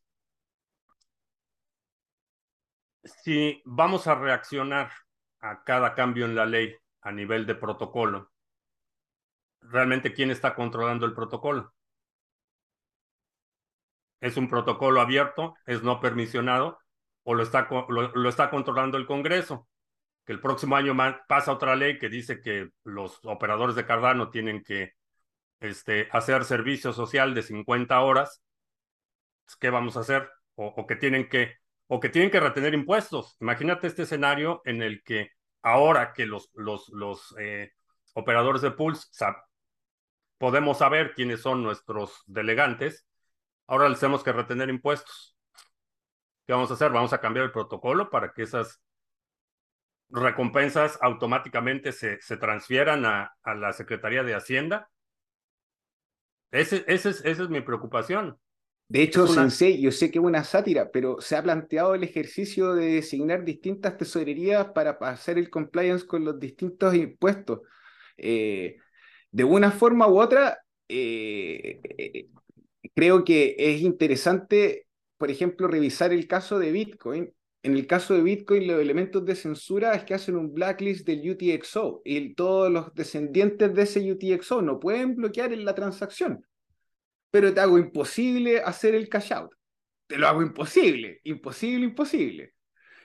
si vamos a reaccionar a cada cambio en la ley a nivel de protocolo, realmente quién está controlando el protocolo. ¿Es un protocolo abierto? ¿Es no permisionado? ¿O lo está, lo, está controlando el Congreso? Que el próximo año pasa otra ley que dice que los operadores de Cardano tienen que este, hacer servicio social de 50 horas ¿qué vamos a hacer? O, que tienen que o que tienen que retener impuestos. Imagínate este escenario en el que ahora que los, los, los eh, operadores de pools podemos saber quiénes son nuestros delegantes, ahora les tenemos que retener impuestos. ¿Qué vamos a hacer? Vamos a cambiar el protocolo para que esas recompensas automáticamente se, se transfieran a, a, la Secretaría de Hacienda. Ese, ese es, esa es mi preocupación. De hecho, Sensei, yo sé que es una sátira, pero se ha planteado el ejercicio de designar distintas tesorerías para hacer el compliance con los distintos impuestos. Eh, de una forma u otra, eh, eh, creo que es interesante, por ejemplo, revisar el caso de Bitcoin. En el caso de Bitcoin, los elementos de censura es que hacen un blacklist del UTXO y todos los descendientes de ese UTXO no pueden bloquear en la transacción pero te hago imposible hacer el cash out. Te lo hago imposible, imposible, imposible.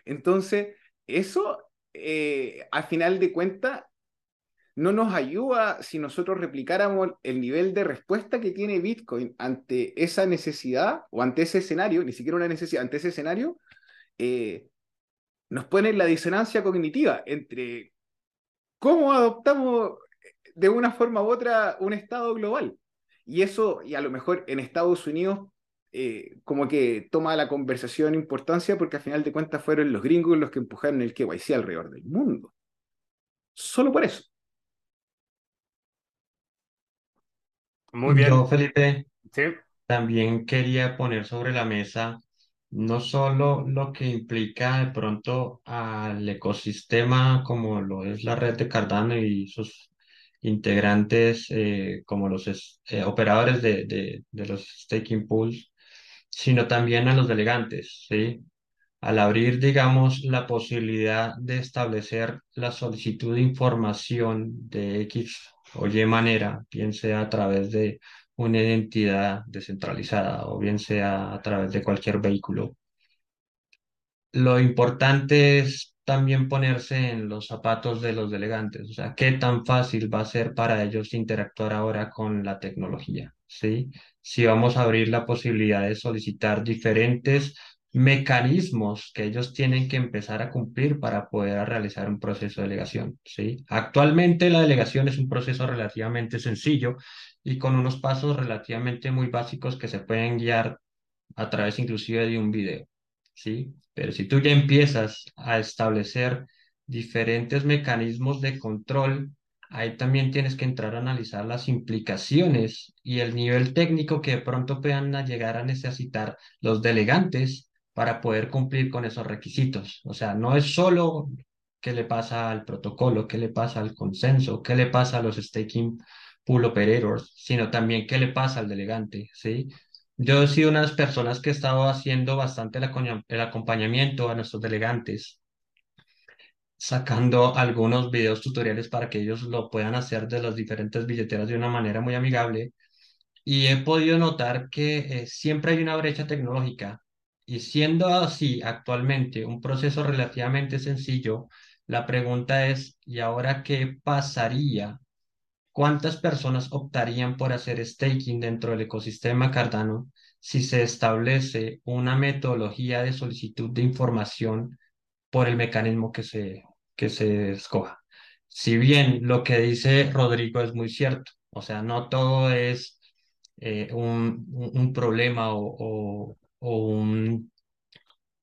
Entonces, eso, eh, al final de cuentas, no nos ayuda si nosotros replicáramos el nivel de respuesta que tiene Bitcoin ante esa necesidad o ante ese escenario, ni siquiera una necesidad, ante ese escenario, eh, nos pone la disonancia cognitiva entre cómo adoptamos de una forma u otra un estado global. Y eso, y a lo mejor en Estados Unidos, eh, como que toma la conversación importancia porque al final de cuentas fueron los gringos los que empujaron el KYC alrededor del mundo. Solo por eso. Muy bien. Yo, Felipe, también quería poner sobre la mesa no solo lo que implica de pronto al ecosistema como lo es la red de Cardano y sus integrantes eh, como los eh, operadores de, de, de, los staking pools, sino también a los delegantes, ¿sí? Al abrir, digamos, la posibilidad de establecer la solicitud de información de X o Y manera, bien sea a través de una identidad descentralizada o bien sea a través de cualquier vehículo. Lo importante es también ponerse en los zapatos de los delegantes, o sea, qué tan fácil va a ser para ellos interactuar ahora con la tecnología, ¿sí? Si vamos a abrir la posibilidad de solicitar diferentes mecanismos que ellos tienen que empezar a cumplir para poder realizar un proceso de delegación, ¿sí? Actualmente la delegación es un proceso relativamente sencillo y con unos pasos relativamente muy básicos que se pueden guiar a través inclusive de un video, ¿sí? Pero si tú ya empiezas a establecer diferentes mecanismos de control, ahí también tienes que entrar a analizar las implicaciones y el nivel técnico que de pronto puedan llegar a necesitar los delegantes para poder cumplir con esos requisitos. O sea, no es solo qué le pasa al protocolo, qué le pasa al consenso, qué le pasa a los staking pool operators, sino también qué le pasa al delegante, ¿sí? Yo he sido una de las personas que he estado haciendo bastante el, acompañamiento a nuestros delegantes, sacando algunos videos tutoriales para que ellos lo puedan hacer de las diferentes billeteras de una manera muy amigable. Y he podido notar que eh, siempre hay una brecha tecnológica. Y siendo así actualmente un proceso relativamente sencillo, la pregunta es, ¿y ahora qué pasaría ¿Cuántas personas optarían por hacer staking dentro del ecosistema Cardano si se establece una metodología de solicitud de información por el mecanismo que se, que se escoja? Si bien lo que dice Rodrigo es muy cierto, o sea, no todo es eh, un, un, problema o, o un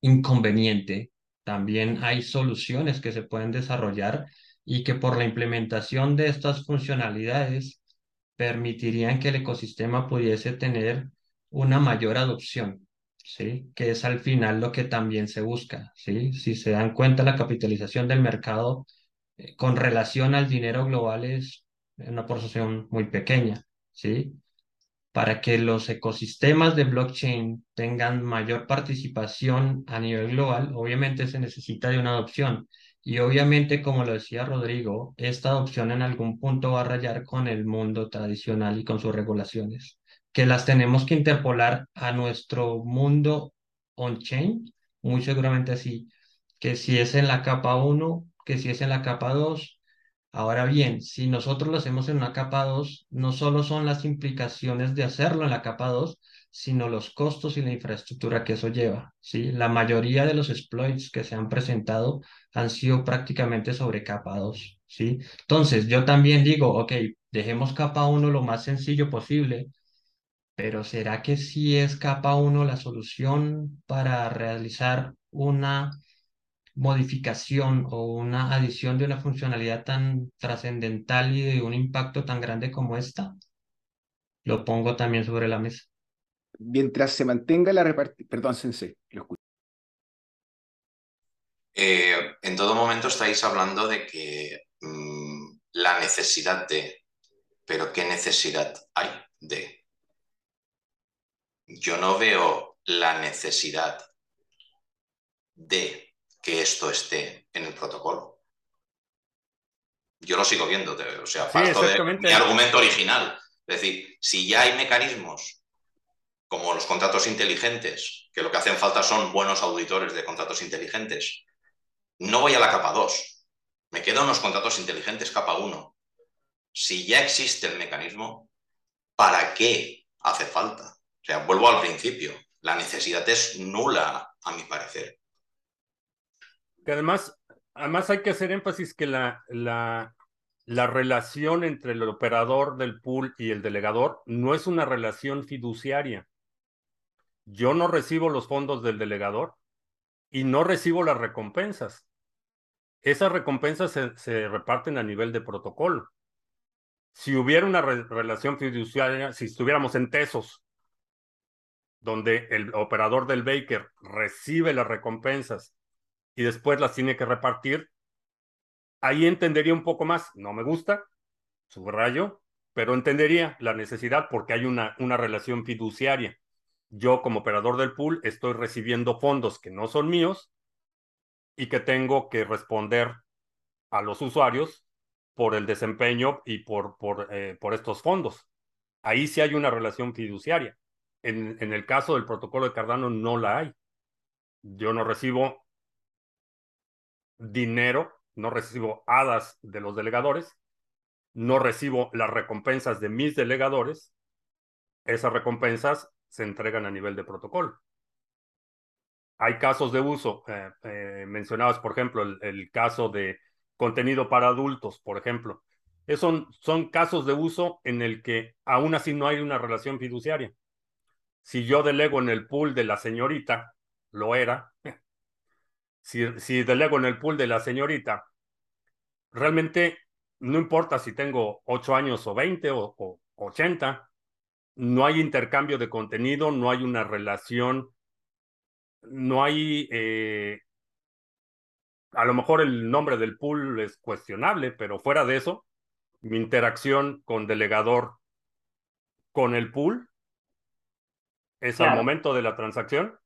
inconveniente, también hay soluciones que se pueden desarrollar y que por la implementación de estas funcionalidades permitirían que el ecosistema pudiese tener una mayor adopción, ¿sí? Que es al final lo que también se busca, ¿sí? Si se dan cuenta, la capitalización del mercado eh, con relación al dinero global es una porción muy pequeña, ¿sí? Para que los ecosistemas de blockchain tengan mayor participación a nivel global, obviamente se necesita de una adopción y obviamente, como lo decía Rodrigo, esta adopción en algún punto va a rayar con el mundo tradicional y con sus regulaciones, que las tenemos que interpolar a nuestro mundo on-chain, muy seguramente así, que si es en la capa 1, que si es en la capa 2. Ahora bien, si nosotros lo hacemos en una capa 2, no solo son las implicaciones de hacerlo en la capa 2, sino los costos y la infraestructura que eso lleva, ¿sí? La mayoría de los exploits que se han presentado han sido prácticamente sobre capa 2, ¿sí? Entonces, yo también digo, ok, dejemos capa 1 lo más sencillo posible, pero ¿será que sí es capa 1 la solución para realizar una modificación o una adición de una funcionalidad tan trascendental y de un impacto tan grande como esta? Lo pongo también sobre la mesa. Mientras se mantenga la repartición, perdón, Sensei, lo escucho. Eh, en todo momento estáis hablando de que mm, la necesidad de, pero ¿qué necesidad hay de? Yo no veo la necesidad de que esto esté en el protocolo. Yo lo sigo viendo, o sea, parto de mi argumento original. Es decir, si ya hay mecanismos como los contratos inteligentes, que lo que hacen falta son buenos auditores de contratos inteligentes, no voy a la capa 2, me quedo en los contratos inteligentes capa 1. Si ya existe el mecanismo, ¿para qué hace falta? O sea, vuelvo al principio, la necesidad es nula, a mi parecer. Que además, además hay que hacer énfasis que la, la, la relación entre el operador del pool y el delegador no es una relación fiduciaria. Yo no recibo los fondos del delegador y no recibo las recompensas. Esas recompensas se, reparten a nivel de protocolo. Si hubiera una relación fiduciaria, si estuviéramos en Tesos, donde el operador del Baker recibe las recompensas y después las tiene que repartir, ahí entendería un poco más. No me gusta, subrayo, pero entendería la necesidad porque hay una, una relación fiduciaria. Yo como operador del pool estoy recibiendo fondos que no son míos y que tengo que responder a los usuarios por el desempeño y por, por, eh, por estos fondos. Ahí sí hay una relación fiduciaria. En, en el caso del protocolo de Cardano no la hay. Yo no recibo dinero, no recibo hadas de los delegadores, no recibo las recompensas de mis delegadores. Esas recompensas se entregan a nivel de protocolo. Hay casos de uso, eh, eh, mencionabas, por ejemplo, el, caso de contenido para adultos, por ejemplo. Esos son, casos de uso en el que aún así no hay una relación fiduciaria. Si yo delego en el pool de la señorita, lo era. Si, si delego en el pool de la señorita, realmente no importa si tengo 8 años o 20 o, o 80, no hay intercambio de contenido, no hay una relación no hay, eh, a lo mejor el nombre del pool es cuestionable, pero fuera de eso, mi interacción con delegador con el pool es al momento de la transacción.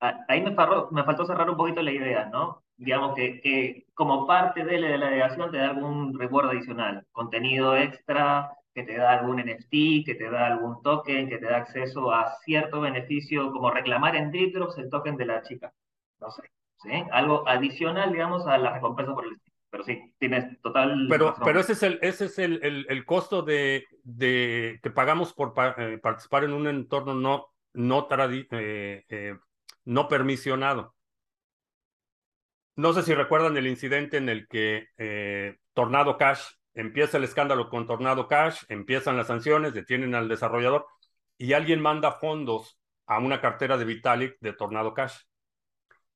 Ahí me, me, faltó cerrar un poquito la idea, ¿no? Digamos que, que como parte de la, de la delegación te da algún recuerdo adicional, contenido extra, que te da algún NFT, que te da algún token, que te da acceso a cierto beneficio, como reclamar en Dripdrops el token de la chica. No sé, ¿sí? Algo adicional, digamos, a la recompensa por el estilo. Pero sí, tienes total. Pero, pero ese es el, ese es el, el, el costo de, de, que pagamos por eh, participar en un entorno no, no, eh, eh, no permisionado. No sé si recuerdan el incidente en el que Tornado Cash empieza el escándalo con Tornado Cash, empiezan las sanciones, detienen al desarrollador y alguien manda fondos a una cartera de Vitalik de Tornado Cash.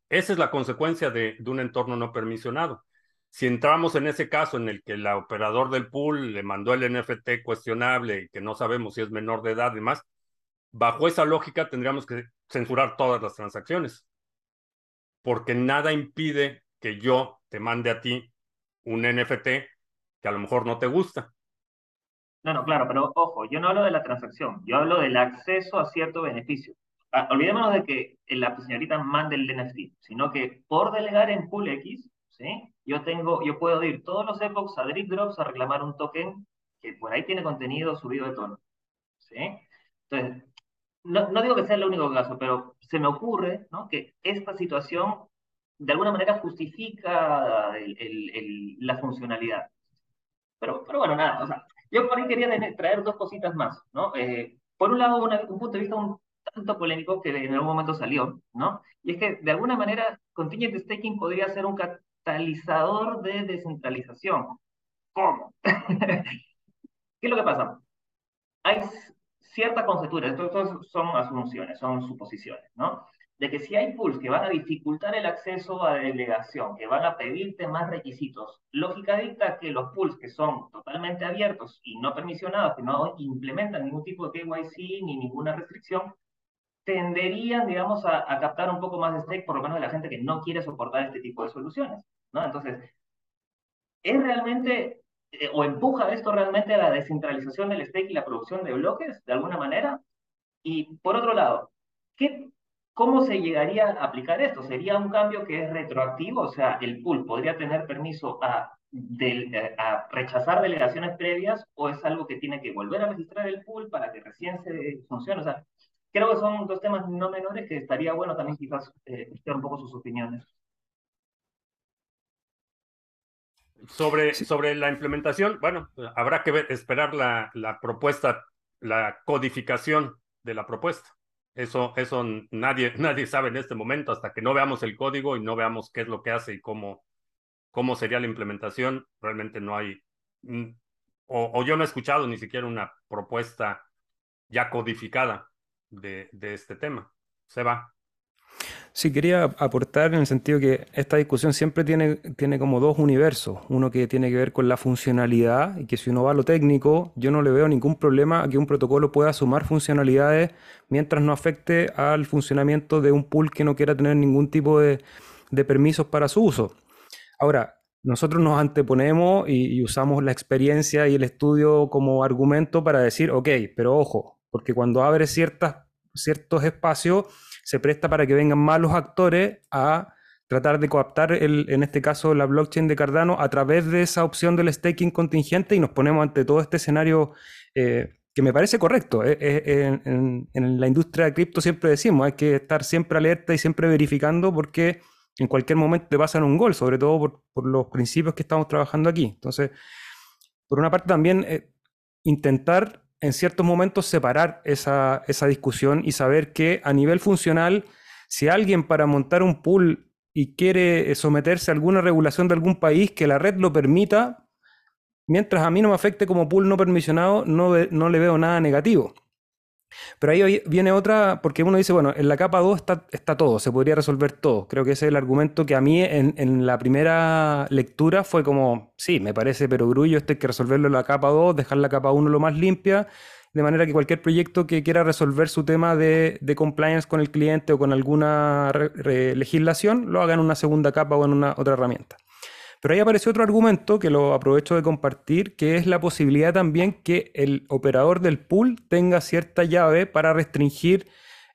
Esa es la consecuencia de, un entorno no permisionado. Si entramos en ese caso en el que el operador del pool le mandó el NFT cuestionable y que no sabemos si es menor de edad y demás, bajo esa lógica tendríamos que censurar todas las transacciones. Porque nada impide que yo te mande a ti un NFT que a lo mejor no te gusta. No, no, claro, pero ojo, yo no hablo de la transacción, yo hablo del acceso a cierto beneficio. Ah, olvidémonos de que la señorita mande el NFT, sino que por delegar en Pool X, ¿sí? yo, tengo, yo puedo ir todos los epochs a Drip Drops a reclamar un token que por ahí tiene contenido subido de tono. ¿sí? Entonces, no, no digo que sea el único caso, pero se me ocurre ¿no? que esta situación de alguna manera justifica la funcionalidad. Pero, pero bueno, nada, o sea, yo por ahí quería traer dos cositas más, ¿no? Eh, por un lado, un punto de vista tanto polémico que en algún momento salió, ¿no? Y es que de alguna manera contingent staking podría ser un catalizador de descentralización. ¿Cómo? ¿Qué es lo que pasa? Hay ciertas conjeturas, esto, son asunciones, son suposiciones, ¿no? De que si hay pools que van a dificultar el acceso a delegación, que van a pedirte más requisitos, lógica dicta que los pools que son totalmente abiertos y no permisionados, que no implementan ningún tipo de KYC ni ninguna restricción, tenderían, digamos, a, captar un poco más de stake, por lo menos de la gente que no quiere soportar este tipo de soluciones, ¿no? Entonces, ¿es realmente eh, o empuja esto realmente a la descentralización del stake y la producción de bloques, de alguna manera? Y por otro lado, ¿qué, ¿cómo se llegaría a aplicar esto? ¿Sería un cambio que es retroactivo? O sea, el pool podría tener permiso a, eh, a rechazar delegaciones previas o es algo que tiene que volver a registrar el pool para que recién se funcione? O sea, creo que son dos temas no menores que estaría bueno también quizás eh, un poco sus opiniones. Sobre, sobre la implementación, bueno, habrá que esperar la, propuesta, la codificación de la propuesta. Eso, eso nadie, nadie sabe en este momento hasta que no veamos el código y no veamos qué es lo que hace y cómo, cómo sería la implementación. Realmente no hay, mm, o, o yo no he escuchado ni siquiera una propuesta ya codificada de, de este tema. Se va. Sí, quería aportar en el sentido que esta discusión siempre tiene, tiene como dos universos. Uno que tiene que ver con la funcionalidad y que si uno va a lo técnico, yo no le veo ningún problema a que un protocolo pueda sumar funcionalidades mientras no afecte al funcionamiento de un pool que no quiera tener ningún tipo de, de permisos para su uso. Ahora, nosotros nos anteponemos y, y usamos la experiencia y el estudio como argumento para decir, ok, pero ojo, porque cuando abre ciertas, ciertos espacios se presta para que vengan malos actores a tratar de coaptar, el, en este caso, la blockchain de Cardano a través de esa opción del staking contingente y nos ponemos ante todo este escenario eh, que me parece correcto. Eh, eh, en, en, la industria de cripto siempre decimos, hay que estar siempre alerta y siempre verificando porque en cualquier momento te pasan un gol, sobre todo por, por los principios que estamos trabajando aquí. Entonces, por una parte también intentar en ciertos momentos separar esa, esa, discusión y saber que a nivel funcional, si alguien para montar un pool y quiere someterse a alguna regulación de algún país, que la red lo permita, mientras a mí no me afecte como pool no permisionado, no, no le veo nada negativo. Pero ahí viene otra, porque uno dice, bueno, en la capa 2 está, todo, se podría resolver todo. Creo que ese es el argumento que a mí en, la primera lectura fue como, sí, me parece pero grullo, esto hay que resolverlo en la capa 2, dejar la capa 1 lo más limpia, de manera que cualquier proyecto que quiera resolver su tema de, compliance con el cliente o con alguna legislación, lo haga en una segunda capa o en una otra herramienta. Pero ahí apareció otro argumento que lo aprovecho de compartir, que es la posibilidad también que el operador del pool tenga cierta llave para restringir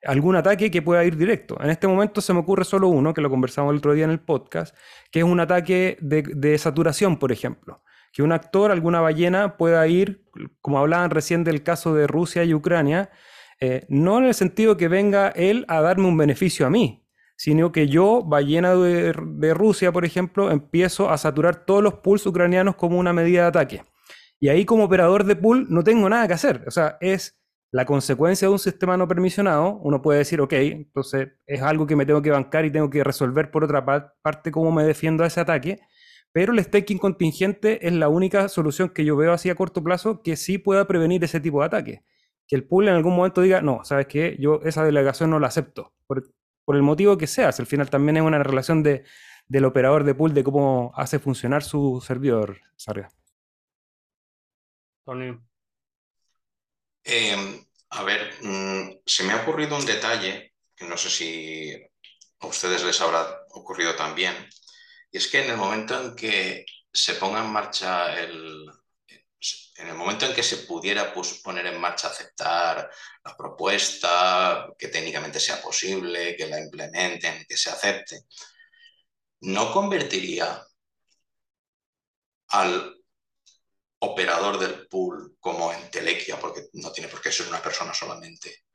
algún ataque que pueda ir directo. En este momento se me ocurre solo uno, que lo conversamos el otro día en el podcast, que es un ataque de, saturación, por ejemplo. Que un actor, alguna ballena, pueda ir, como hablaban recién del caso de Rusia y Ucrania, eh, no en el sentido que venga él a darme un beneficio a mí, sino que yo, ballena de, Rusia, por ejemplo, empiezo a saturar todos los pools ucranianos como una medida de ataque. Y ahí como operador de pool no tengo nada que hacer. O sea, es la consecuencia de un sistema no permisionado. Uno puede decir, ok, entonces es algo que me tengo que bancar y tengo que resolver por otra parte cómo me defiendo a ese ataque. Pero el staking contingente es la única solución que yo veo así a corto plazo que sí pueda prevenir ese tipo de ataque. Que el pool en algún momento diga, no, ¿sabes qué? Yo esa delegación no la acepto el motivo que sea. al final también es una relación de, del operador de pool de cómo hace funcionar su servidor, Sarga. Tony. Eh, a ver, mmm, se me ha ocurrido un detalle, que no sé si a ustedes les habrá ocurrido también, y es que en el momento en que se ponga en marcha el, en el momento en que se pudiera poner en marcha aceptar la propuesta, que técnicamente sea posible, que la implementen, que se acepte, no convertiría al operador del pool como en Telequia, porque no tiene por qué ser una persona solamente,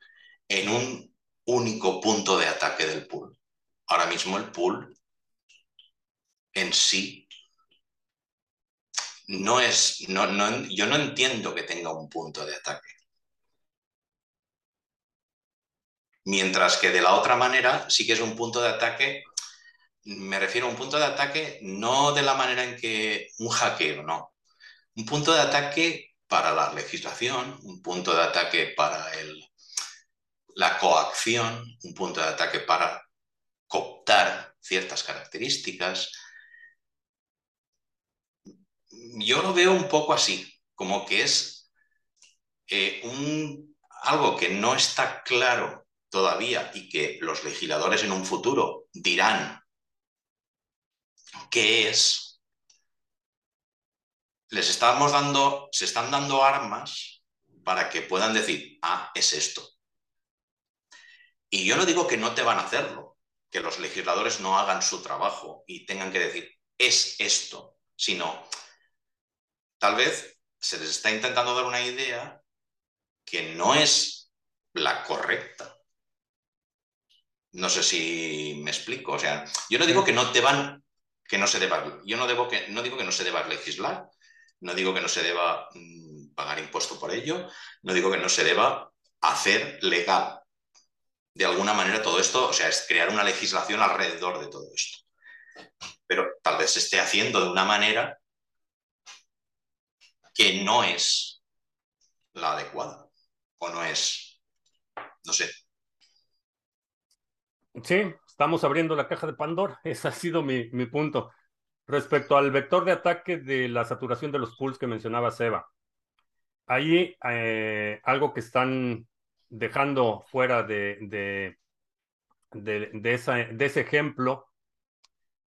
en un único punto de ataque del pool. Ahora mismo el pool en sí no es, no, no, yo no entiendo que tenga un punto de ataque. Mientras que de la otra manera sí que es un punto de ataque, me refiero a un punto de ataque no de la manera en que un hackeo, no. Un punto de ataque para la legislación, un punto de ataque para el, la coacción, un punto de ataque para cooptar ciertas características. Yo lo veo un poco así, como que es eh, un, algo que no está claro todavía y que los legisladores en un futuro dirán qué es, les estamos dando, se están dando armas para que puedan decir, ah, es esto. Y yo no digo que no te van a hacerlo, que los legisladores no hagan su trabajo y tengan que decir, es esto, sino tal vez se les está intentando dar una idea que no es la correcta. No sé si me explico. O sea, yo no digo que no deban, que no se deba, yo no, debo que, no digo que no se deba legislar, no digo que no se deba mm, pagar impuesto por ello, no digo que no se deba hacer legal. De alguna manera todo esto, o sea, es crear una legislación alrededor de todo esto. Pero tal vez se esté haciendo de una manera que no es la adecuada o no es, no sé, Sí, estamos abriendo la caja de Pandora. Ese ha sido mi, mi punto. Respecto al vector de ataque de la saturación de los pools que mencionaba Seba, ahí eh, algo que están dejando fuera de, de, de, de, esa, de ese ejemplo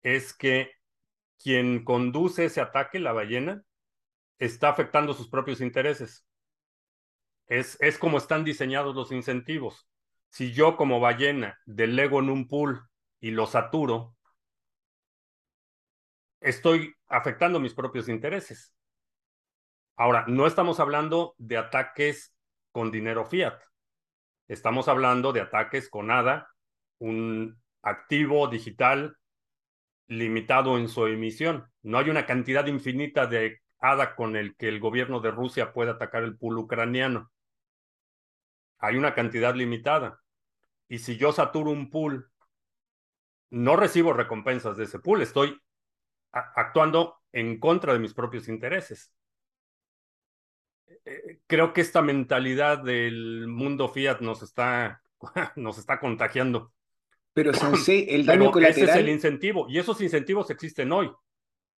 es que quien conduce ese ataque, la ballena, está afectando sus propios intereses. Es, es como están diseñados los incentivos si yo como ballena delego en un pool y lo saturo, estoy afectando mis propios intereses. Ahora, no estamos hablando de ataques con dinero fiat. Estamos hablando de ataques con ADA, un activo digital limitado en su emisión. No hay una cantidad infinita de ADA con el que el gobierno de Rusia pueda atacar el pool ucraniano hay una cantidad limitada. Y si yo saturo un pool, no recibo recompensas de ese pool, estoy actuando en contra de mis propios intereses. Eh, creo que esta mentalidad del mundo fiat nos está, nos está contagiando. Pero Sensei, el daño colateral... Ese es el incentivo, y esos incentivos existen hoy.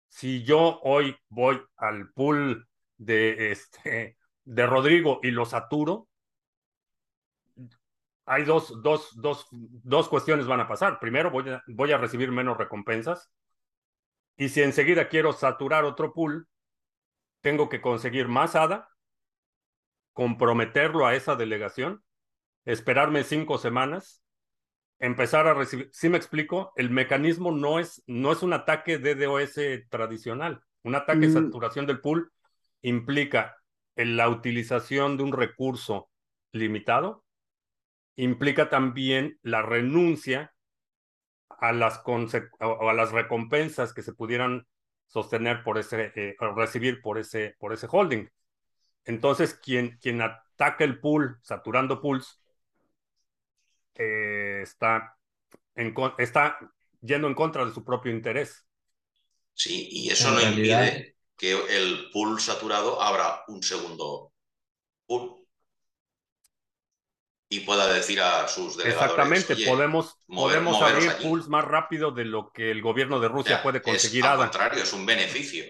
Si yo hoy voy al pool de, este, de Rodrigo y lo saturo, hay dos, dos, dos, dos cuestiones van a pasar. Primero, voy a, voy a recibir menos recompensas. Y si enseguida quiero saturar otro pool, tengo que conseguir más ADA, comprometerlo a esa delegación, esperarme cinco semanas, empezar a recibir. Si me explico, el mecanismo no es, no es un ataque DDoS tradicional. Un ataque de mm. saturación del pool implica la utilización de un recurso limitado implica también la renuncia a las, a las recompensas que se pudieran sostener por ese, eh, recibir por ese, por ese holding. Entonces, quien, quien ataca el pool, saturando pools, eh, está, en, está yendo en contra de su propio interés. Sí, y eso no impide que el pool saturado abra un segundo pool y pueda decir a sus delegadores. Exactamente, podemos, podemos abrir pools más rápido de lo que el gobierno de Rusia puede conseguir. Es, al contrario, es un beneficio.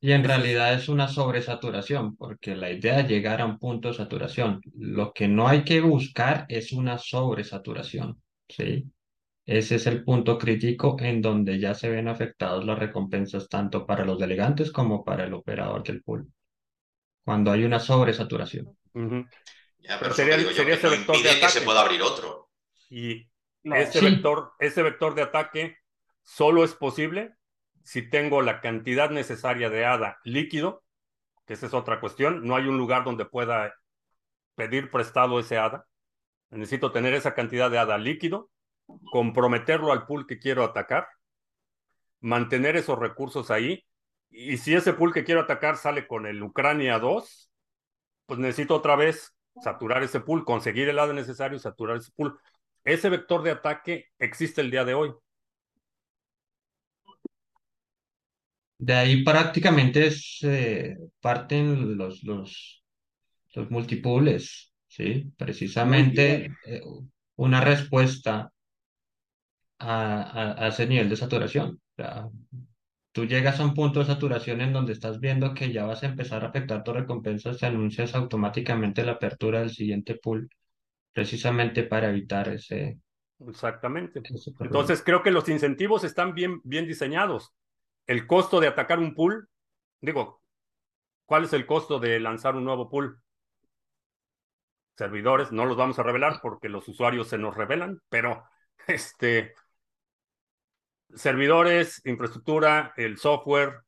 Y en realidad es una sobresaturación, porque la idea es llegar a un punto de saturación. Lo que no hay que buscar es una sobresaturación, ¿sí? Ese es el punto crítico en donde ya se ven afectados las recompensas tanto para los delegantes como para el operador del pool. Cuando hay una sobresaturación pero sería, sería ese vector de ataque. que se pueda abrir otro. Y ese, vector, ese vector de ataque solo es posible si tengo la cantidad necesaria de ADA líquido, que esa es otra cuestión. No hay un lugar donde pueda pedir prestado ese ADA. Necesito tener esa cantidad de ADA líquido, comprometerlo al pool que quiero atacar, mantener esos recursos ahí. Y si ese pool que quiero atacar sale con el Ucrania 2, pues necesito otra vez saturar ese pool, conseguir el ADA necesario, saturar ese pool. Ese vector de ataque existe el día de hoy. De ahí prácticamente se parten los, los, los ¿sí? Precisamente eh, una respuesta a, ese nivel de saturación. tú llegas a un punto de saturación en donde estás viendo que ya vas a empezar a afectar tu recompensa, te anuncias automáticamente la apertura del siguiente pool, precisamente para evitar ese... Exactamente. Entonces creo que los incentivos están bien, bien diseñados. El costo de atacar un pool, digo, ¿cuál es el costo de lanzar un nuevo pool? Servidores, no los vamos a revelar porque los usuarios se nos revelan, pero este, servidores, infraestructura, el software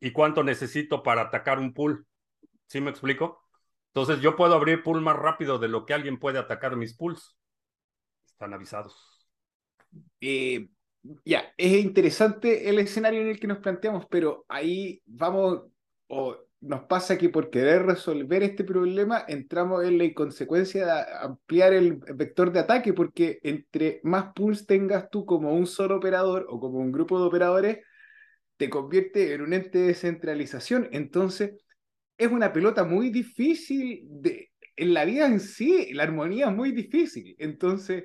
y cuánto necesito para atacar un pool. ¿Sí me explico? Entonces yo puedo abrir pool más rápido de lo que alguien puede atacar mis pools. Están avisados. Eh, ya, es interesante el escenario en el que nos planteamos, pero ahí vamos, o nos pasa que por querer resolver este problema entramos en la inconsecuencia de ampliar el vector de ataque, porque entre más pools tengas tú como un solo operador o como un grupo de operadores, te convierte en un ente de descentralización. Entonces, es una pelota muy difícil de, en la vida en sí, la armonía es muy difícil. Entonces,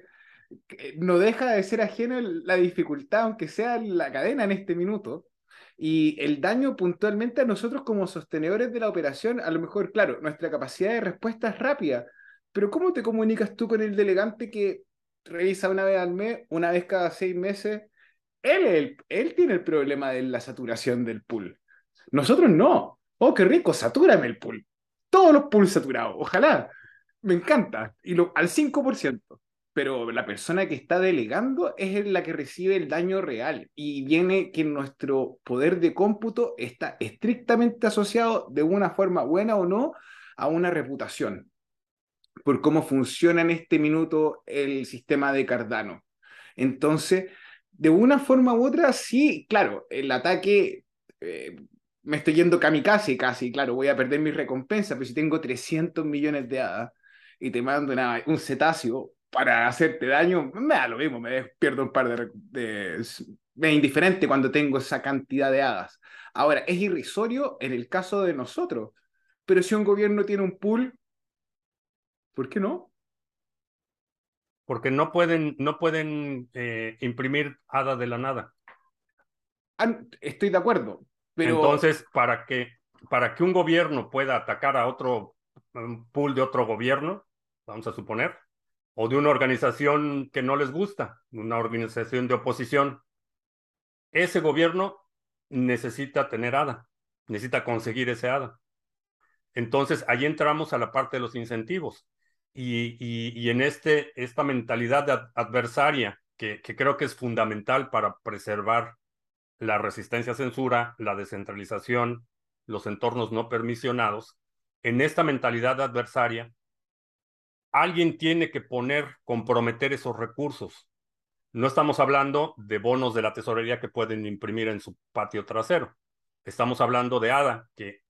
no deja de ser ajeno la dificultad, aunque sea la cadena en este minuto y el daño puntualmente a nosotros como sostenedores de la operación, a lo mejor, claro, nuestra capacidad de respuesta es rápida, pero ¿cómo te comunicas tú con el delegante que revisa una vez al mes, una vez cada seis meses? Él, él, tiene el problema de la saturación del pool. Nosotros no. Oh, qué rico, satúrame el pool. Todos los pools saturados, ojalá. Me encanta. Y lo, al 5% pero la persona que está delegando es la que recibe el daño real y viene que nuestro poder de cómputo está estrictamente asociado de una forma buena o no a una reputación por cómo funciona en este minuto el sistema de Cardano. Entonces, de una forma u otra, sí, claro, el ataque, eh, me estoy yendo kamikaze casi, claro, voy a perder mi recompensa, pero si tengo 300 millones de hadas y te mando un cetáceo, para hacerte daño, me da lo mismo, me pierdo un par de, de, Me es indiferente cuando tengo esa cantidad de hadas. Ahora, es irrisorio en el caso de nosotros, pero si un gobierno tiene un pool, ¿por qué no? Porque no pueden, no pueden eh, imprimir hadas de la nada. Ah, estoy de acuerdo, pero... Entonces, para que, para que un gobierno pueda atacar a otro un pool de otro gobierno, vamos a suponer, o de una organización que no les gusta, una organización de oposición. Ese gobierno necesita tener ADA, necesita conseguir ese ADA. Entonces, ahí entramos a la parte de los incentivos. Y, y, en este, esta mentalidad adversaria, que, que creo que es fundamental para preservar la resistencia a censura, la descentralización, los entornos no permisionados, en esta mentalidad adversaria alguien tiene que poner, comprometer esos recursos. No estamos hablando de bonos de la tesorería que pueden imprimir en su patio trasero. Estamos hablando de ADA, que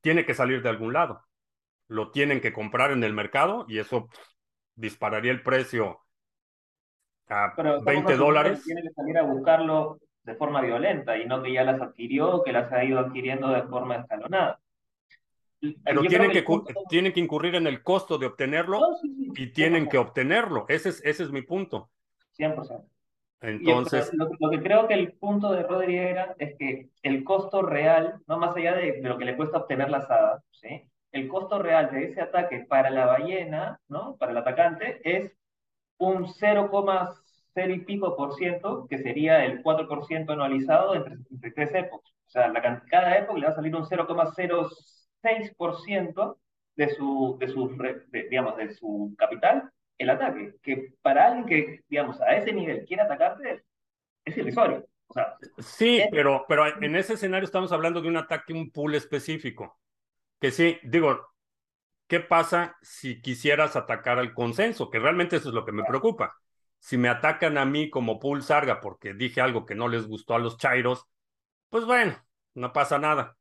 tiene que salir de algún lado. Lo tienen que comprar en el mercado y eso dispararía el precio a 20 dólares. Tiene que salir a buscarlo de forma violenta y no que ya las adquirió, que las ha ido adquiriendo de forma escalonada. Pero tienen que, tienen que incurrir en el costo de obtenerlo y tienen que obtenerlo. Ese es, ese es mi punto. 100%. Entonces. lo, que creo que el punto de Rodri era es que el costo real, no más allá de, lo que le cuesta obtener la asada, ¿sí? el costo real de ese ataque para la ballena, ¿no? para el atacante, es un 0,0 y pico por ciento, que sería el 4% anualizado entre, entre tres épocas. O sea, la, cada época le va a salir un 0,0 6% de su, de, su, digamos, de su capital el ataque, que para alguien que, digamos, a ese nivel quiere atacarte, es irrisorio. O sea, sí, pero, pero en ese escenario estamos hablando de un ataque, un pool específico. Que sí, digo, ¿qué pasa si quisieras atacar al consenso? Que realmente eso es lo que me preocupa. Si me atacan a mí como pool sarga porque dije algo que no les gustó a los chairos, pues bueno, no pasa nada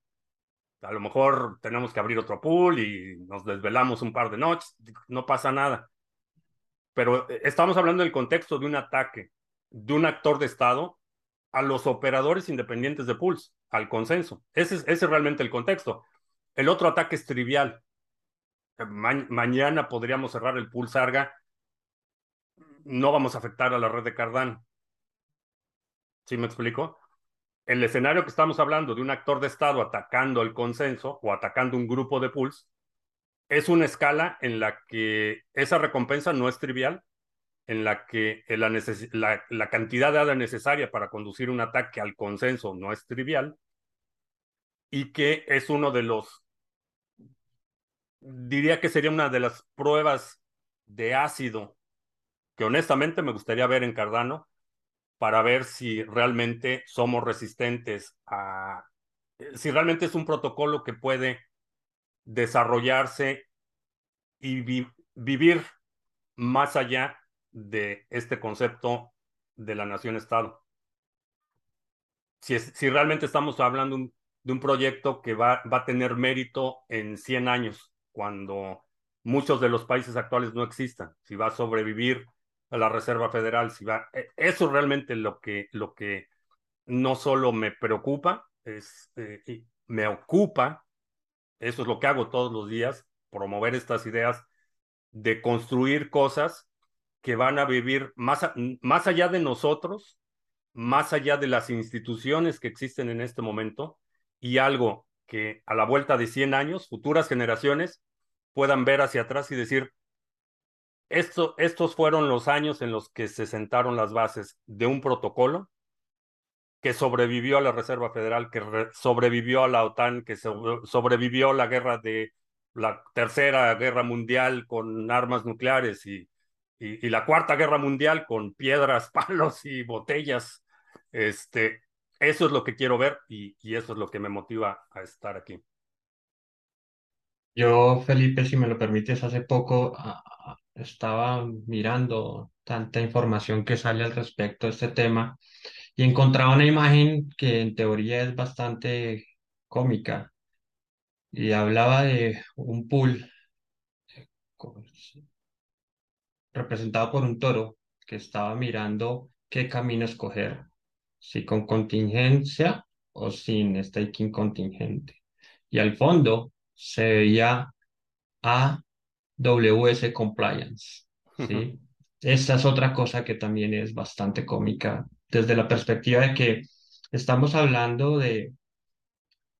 A lo mejor tenemos que abrir otro pool y nos desvelamos un par de noches, no pasa nada. Pero eh, estamos hablando del contexto de un ataque de un actor de Estado a los operadores independientes de pools, al consenso. Ese es, realmente el contexto. El otro ataque es trivial. Eh, mañana podríamos cerrar el pool Sarga. No vamos a afectar a la red de Cardano. ¿Sí me explico? El escenario que estamos hablando de un actor de Estado atacando el consenso o atacando un grupo de pools es una escala en la que esa recompensa no es trivial, en la que la, cantidad de ADA necesaria para conducir un ataque al consenso no es trivial y que es uno de los, diría que sería una de las pruebas de ácido que honestamente me gustaría ver en Cardano para ver si realmente somos resistentes a, si realmente es un protocolo que puede desarrollarse y vivir más allá de este concepto de la nación-estado. Si, si realmente estamos hablando de un proyecto que va, va a tener mérito en 100 años, cuando muchos de los países actuales no existan, si va a sobrevivir a la Reserva Federal, si va... E, eso es realmente lo que, lo que no solo me preocupa, es, eh, me ocupa, eso es lo que hago todos los días, promover estas ideas de construir cosas que van a vivir más, más allá de nosotros, más allá de las instituciones que existen en este momento y algo que a la vuelta de 100 años, futuras generaciones puedan ver hacia atrás y decir, esto, estos fueron los años en los que se sentaron las bases de un protocolo que sobrevivió a la Reserva Federal, que sobrevivió a la OTAN, que sobrevivió a la guerra de la Tercera Guerra Mundial con armas nucleares y, y, la Cuarta Guerra Mundial con piedras, palos y botellas. Este, eso es lo que quiero ver y, y eso es lo que me motiva a estar aquí. Yo, Felipe, si me lo permites, hace poco estaba mirando tanta información que sale al respecto de este tema y encontraba una imagen que en teoría es bastante cómica y hablaba de un pool representado por un toro que estaba mirando qué camino escoger, si con contingencia o sin staking contingente. Y al fondo se veía AWS Compliance. ¿sí? Esta es otra cosa que también es bastante cómica desde la perspectiva de que estamos hablando de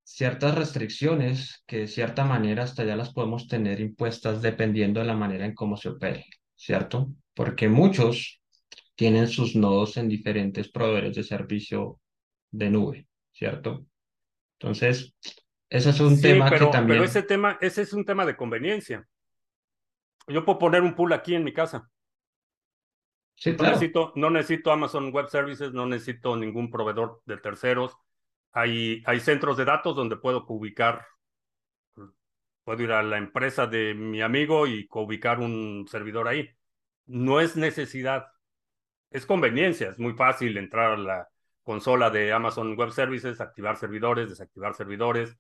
ciertas restricciones que de cierta manera hasta ya las podemos tener impuestas dependiendo de la manera en cómo se opere. ¿cierto? Porque muchos tienen sus nodos en diferentes proveedores de servicio de nube, ¿cierto? Entonces, ese es un tema que también... Pero ese tema, ese es un tema de conveniencia. Yo puedo poner un pool aquí en mi casa. Sí, no, necesito, no necesito Amazon Web Services, no necesito ningún proveedor de terceros. Hay, hay centros de datos donde puedo ubicar Puedo ir a la empresa de mi amigo y ubicar un servidor ahí. No es necesidad, es conveniencia, es muy fácil entrar a la consola de Amazon Web Services, activar servidores, desactivar servidores,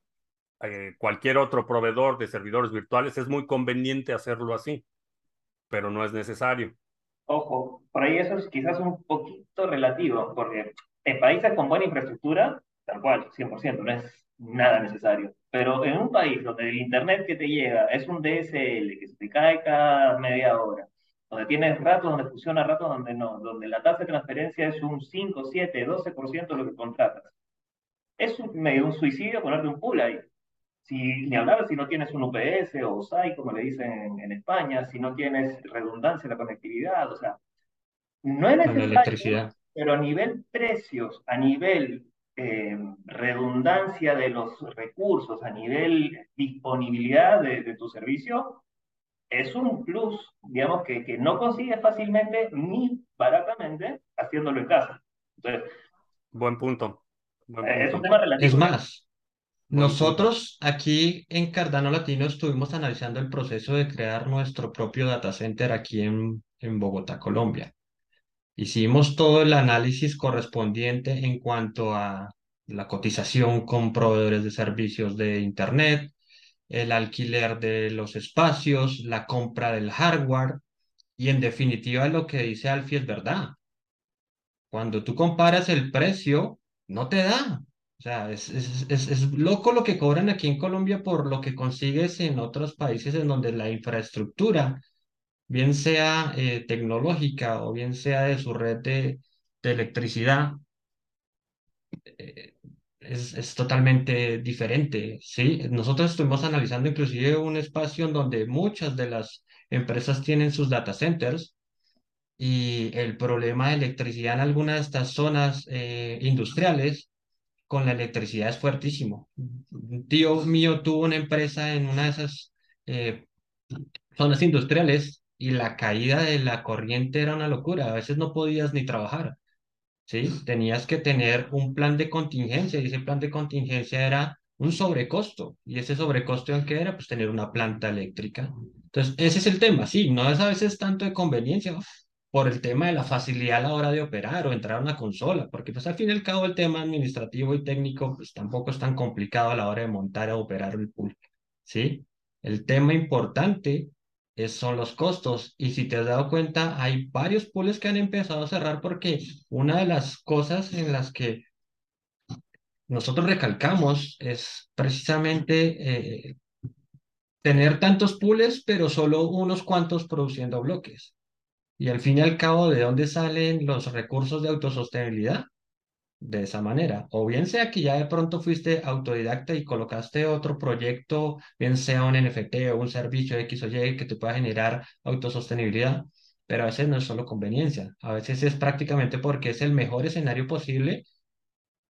eh, cualquier otro proveedor de servidores virtuales, es muy conveniente hacerlo así, pero no es necesario. Ojo, por ahí eso es quizás un poquito relativo, porque en países con buena infraestructura, tal cual, 100%, no es nada necesario. Pero en un país donde el internet que te llega es un DSL que se te cae cada media hora, donde tienes ratos donde funciona, ratos donde no, donde la tasa de transferencia es un 5, 7, 12% de lo que contratas. Es un, medio un suicidio ponerte un pool ahí. Si, ni hablar si no tienes un UPS o SAI, como le dicen en, España, si no tienes redundancia en la conectividad, o sea, no es necesario, electricidad. pero a nivel precios, a nivel eh, redundancia de los recursos, a nivel disponibilidad de, tu servicio, es un plus, digamos, que, que no consigues fácilmente ni baratamente haciéndolo en casa. Entonces, buen punto. Eh, es un tema relativo. Es más, nosotros aquí en Cardano Latino estuvimos analizando el proceso de crear nuestro propio data center aquí en, en Bogotá, Colombia. Hicimos todo el análisis correspondiente en cuanto a la cotización con proveedores de servicios de Internet, el alquiler de los espacios, la compra del hardware y en definitiva lo que dice Alfie es verdad. Cuando tú comparas el precio, no te da. Sea, es, es, es, es loco lo que cobran aquí en Colombia por lo que consigues en otros países en donde la infraestructura, bien sea eh, tecnológica o bien sea de su red de, de electricidad, eh, es, es, totalmente diferente, ¿sí? Nosotros estuvimos analizando inclusive un espacio en donde muchas de las empresas tienen sus data centers y el problema de electricidad en algunas de estas zonas eh, industriales con la electricidad es fuertísimo. Un tío mío tuvo una empresa en una de esas eh, zonas industriales y la caída de la corriente era una locura. A veces no podías ni trabajar. ¿sí? Tenías que tener un plan de contingencia y ese plan de contingencia era un sobrecosto. ¿Y ese sobrecosto en qué era? Pues tener una planta eléctrica. Entonces, ese es el tema, sí, no es a veces tanto de conveniencia por el tema de la facilidad a la hora de operar o entrar a una consola, porque pues al fin y al cabo el tema administrativo y técnico pues tampoco es tan complicado a la hora de montar o operar el pool, ¿sí? El tema importante es, son los costos. Y si te has dado cuenta, hay varios pools que han empezado a cerrar porque una de las cosas en las que nosotros recalcamos es precisamente eh, tener tantos pools, pero solo unos cuantos produciendo bloques. Y al fin y al cabo, ¿de dónde salen los recursos de autosostenibilidad? de esa manera. O bien sea que ya de pronto fuiste autodidacta y colocaste otro proyecto, bien sea un NFT o un servicio X o Y que te pueda generar autosostenibilidad, pero a veces no es solo conveniencia, a veces es prácticamente porque es el mejor escenario posible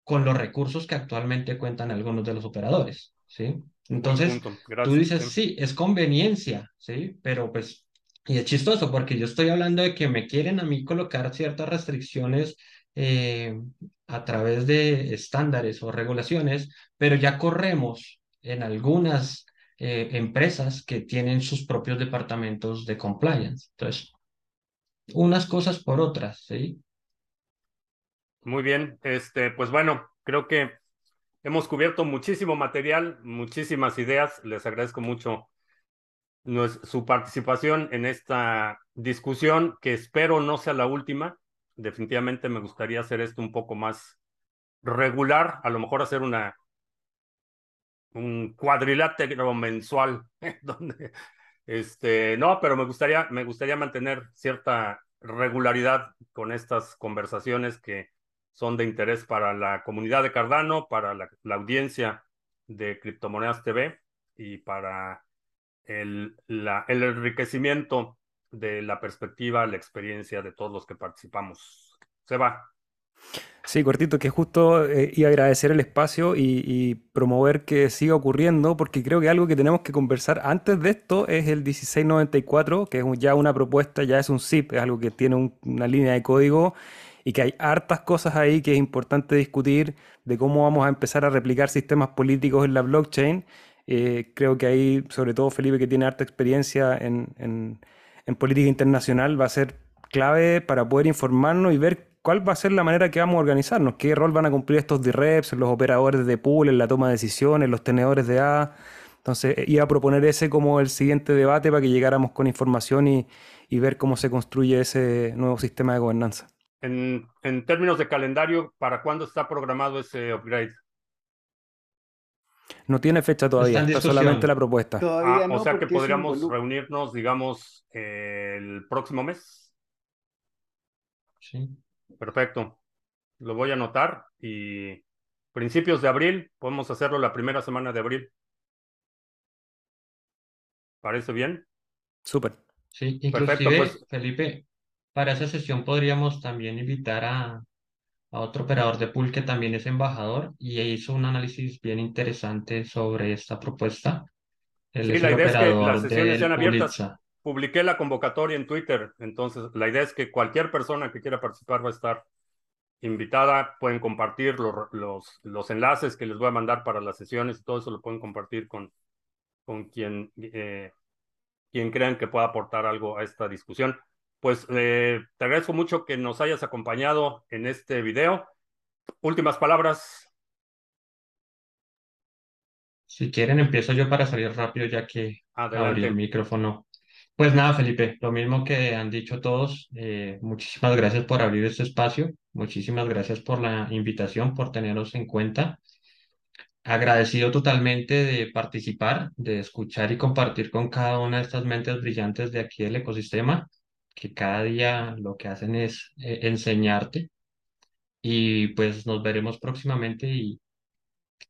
con los recursos que actualmente cuentan algunos de los operadores, ¿sí? Entonces, tú dices, sí, es conveniencia, ¿sí? Pero pues, y es chistoso porque yo estoy hablando de que me quieren a mí colocar ciertas restricciones eh, a través de estándares o regulaciones, pero ya corremos en algunas eh, empresas que tienen sus propios departamentos de compliance. Entonces, unas cosas por otras, ¿sí? Muy bien, este, pues bueno, creo que hemos cubierto muchísimo material, muchísimas ideas. Les agradezco mucho su participación en esta discusión, que espero no sea la última. Definitivamente me gustaría hacer esto un poco más regular, a lo mejor hacer una un cuadrilátero mensual, donde este, no, pero me gustaría, me gustaría mantener cierta regularidad con estas conversaciones que son de interés para la comunidad de Cardano, para la, la audiencia de Criptomonedas TV y para el, la, el enriquecimiento de la perspectiva, la experiencia de todos los que participamos. Se va. Sí, cortito, que justo eh, y agradecer el espacio y, promover que siga ocurriendo, porque creo que algo que tenemos que conversar antes de esto es el 1694, que es ya una propuesta, ya es un zip, es algo que tiene una línea de código y que hay hartas cosas ahí que es importante discutir de cómo vamos a empezar a replicar sistemas políticos en la blockchain. Eh, creo que ahí, sobre todo Felipe, que tiene harta experiencia en en política internacional va a ser clave para poder informarnos y ver cuál va a ser la manera que vamos a organizarnos, qué rol van a cumplir estos DREPs, los operadores de pool, en la toma de decisiones, los tenedores de A. Entonces, iba a proponer ese como el siguiente debate para que llegáramos con información y, ver cómo se construye ese nuevo sistema de gobernanza. En, en términos de calendario, ¿para cuándo está programado ese upgrade? No tiene fecha todavía, está, solamente la propuesta. Ah, o sea que podríamos reunirnos, digamos, el próximo mes. Sí. Perfecto. Lo voy a anotar y principios de abril, podemos hacerlo la primera semana de abril. ¿Parece bien? Súper. Sí, inclusive, pues Felipe, para esa sesión podríamos también invitar a, a otro operador de pool que también es embajador y hizo un análisis bien interesante sobre esta propuesta. sí, la idea es que las sesiones sean abiertas. Publiqué la convocatoria en Twitter, entonces la idea es que cualquier persona que quiera participar va a estar invitada, pueden compartir los, los, los enlaces que les voy a mandar para las sesiones y todo eso lo pueden compartir con, con quien, eh, quien crean que pueda aportar algo a esta discusión pues eh, te agradezco mucho que nos hayas acompañado en este video. Últimas palabras. Si quieren, empiezo yo para salir rápido, ya que abrí Adelante. el micrófono. Pues nada, Felipe, lo mismo que han dicho todos, eh, muchísimas gracias por abrir este espacio, muchísimas gracias por la invitación, por tenernos en cuenta. Agradecido totalmente de participar, de escuchar y compartir con cada una de estas mentes brillantes de aquí del ecosistema, que cada día lo que hacen es eh, enseñarte. Y pues nos veremos próximamente y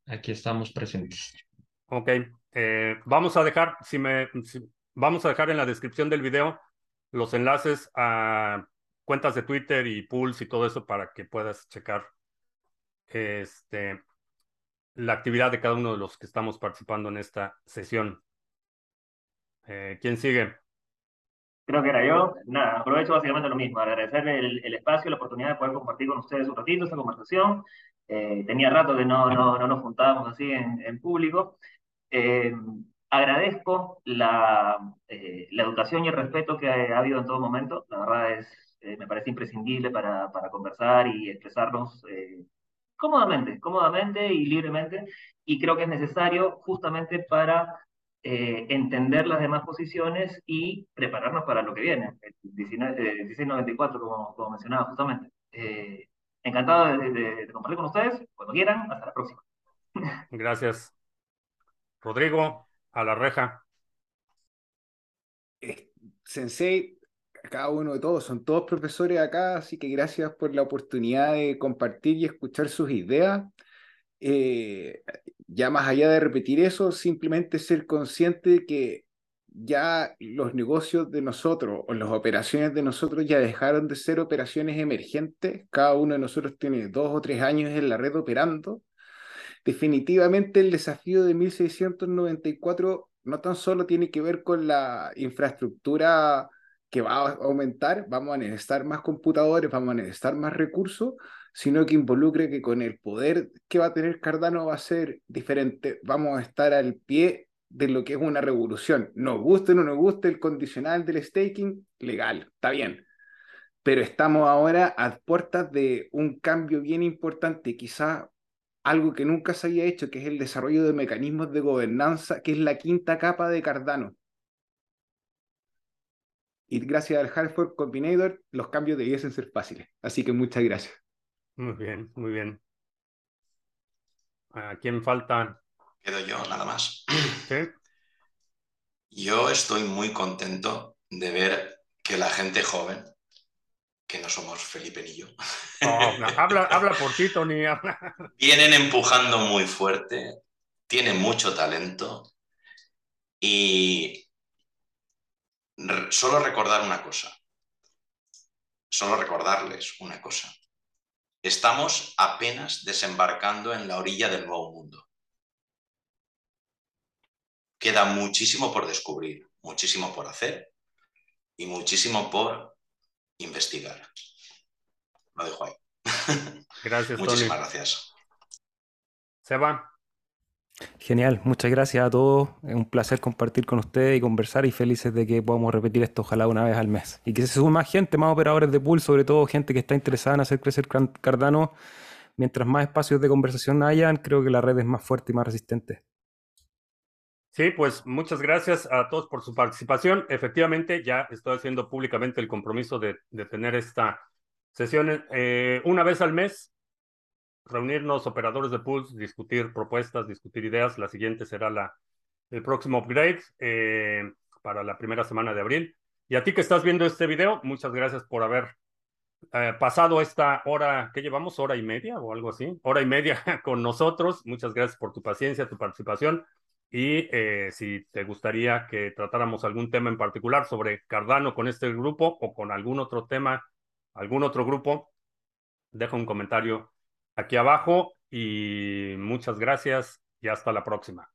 aquí estamos presentes. Ok, eh, vamos a dejar, si me, vamos a dejar en la descripción del video los enlaces a cuentas de Twitter y pools y todo eso para que puedas checar este, la actividad de cada uno de los que estamos participando en esta sesión. Eh, ¿quién sigue? Creo que era yo. Nada, aprovecho básicamente lo mismo, agradecerle el, el espacio, la oportunidad de poder compartir con ustedes un ratito esta conversación. Eh, tenía rato que no, no, no nos juntábamos así en, en público. Eh, agradezco la, eh, la educación y el respeto que ha, habido en todo momento. La verdad es, eh, me parece imprescindible para, para conversar y expresarnos eh, cómodamente, cómodamente y libremente. Y creo que es necesario justamente para eh, entender las demás posiciones y prepararnos para lo que viene, el 19, eh, 1694, como, como mencionaba justamente. Eh, encantado de, de, de compartir con ustedes, cuando quieran, hasta la próxima. Gracias. Rodrigo, a la reja. Sensei, cada uno de todos, son todos profesores acá, así que gracias por la oportunidad de compartir y escuchar sus ideas. Eh, ya más allá de repetir eso, simplemente ser consciente de que ya los negocios de nosotros o las operaciones de nosotros ya dejaron de ser operaciones emergentes. Cada uno de nosotros tiene dos o tres años en la red operando. Definitivamente el desafío de 1694 no tan solo tiene que ver con la infraestructura que va a aumentar, vamos a necesitar más computadores, vamos a necesitar más recursos, sino que involucre que con el poder que va a tener Cardano va a ser diferente, vamos a estar al pie de lo que es una revolución. Nos guste o no nos guste el condicional del staking, legal, está bien. Pero estamos ahora a puertas de un cambio bien importante, quizás algo que nunca se había hecho, que es el desarrollo de mecanismos de gobernanza, que es la quinta capa de Cardano. Y gracias al Hardfork Combinator, los cambios debiesen ser fáciles. Así que muchas gracias. Muy bien, muy bien. ¿A quién falta? Quedo yo, nada más. ¿Sí? Yo estoy muy contento de ver que la gente joven, que no somos Felipe ni yo, Oh, no, habla, habla por ti, Tony. habla. vienen empujando muy fuerte, tienen mucho talento y solo recordar una cosa, solo recordarles una cosa. Estamos apenas desembarcando en la orilla del nuevo mundo. Queda muchísimo por descubrir, muchísimo por hacer y muchísimo por investigar. Lo dejo ahí. Gracias, Tony. Muchísimas gracias. Seba, Genial, muchas gracias a todos. Es un placer compartir con ustedes y conversar y felices de que podamos repetir esto ojalá una vez al mes. Y que se sume más gente, más operadores de pool, sobre todo gente que está interesada en hacer crecer Cardano. Mientras más espacios de conversación hayan, creo que la red es más fuerte y más resistente. Sí, pues muchas gracias a todos por su participación. Efectivamente, ya estoy haciendo públicamente el compromiso de, de tener esta sesión eh, una vez al mes, reunirnos operadores de pools, discutir propuestas, discutir ideas. La siguiente será la, el próximo upgrade eh, para la primera semana de abril. Y a ti que estás viendo este video, muchas gracias por haber eh, pasado esta hora, ¿qué llevamos? ¿Hora y media o algo así? Hora y media con nosotros. Muchas gracias por tu paciencia, tu participación. Y eh, si te gustaría que tratáramos algún tema en particular sobre Cardano con este grupo o con algún otro tema, algún otro grupo, deja un comentario aquí abajo y muchas gracias y hasta la próxima.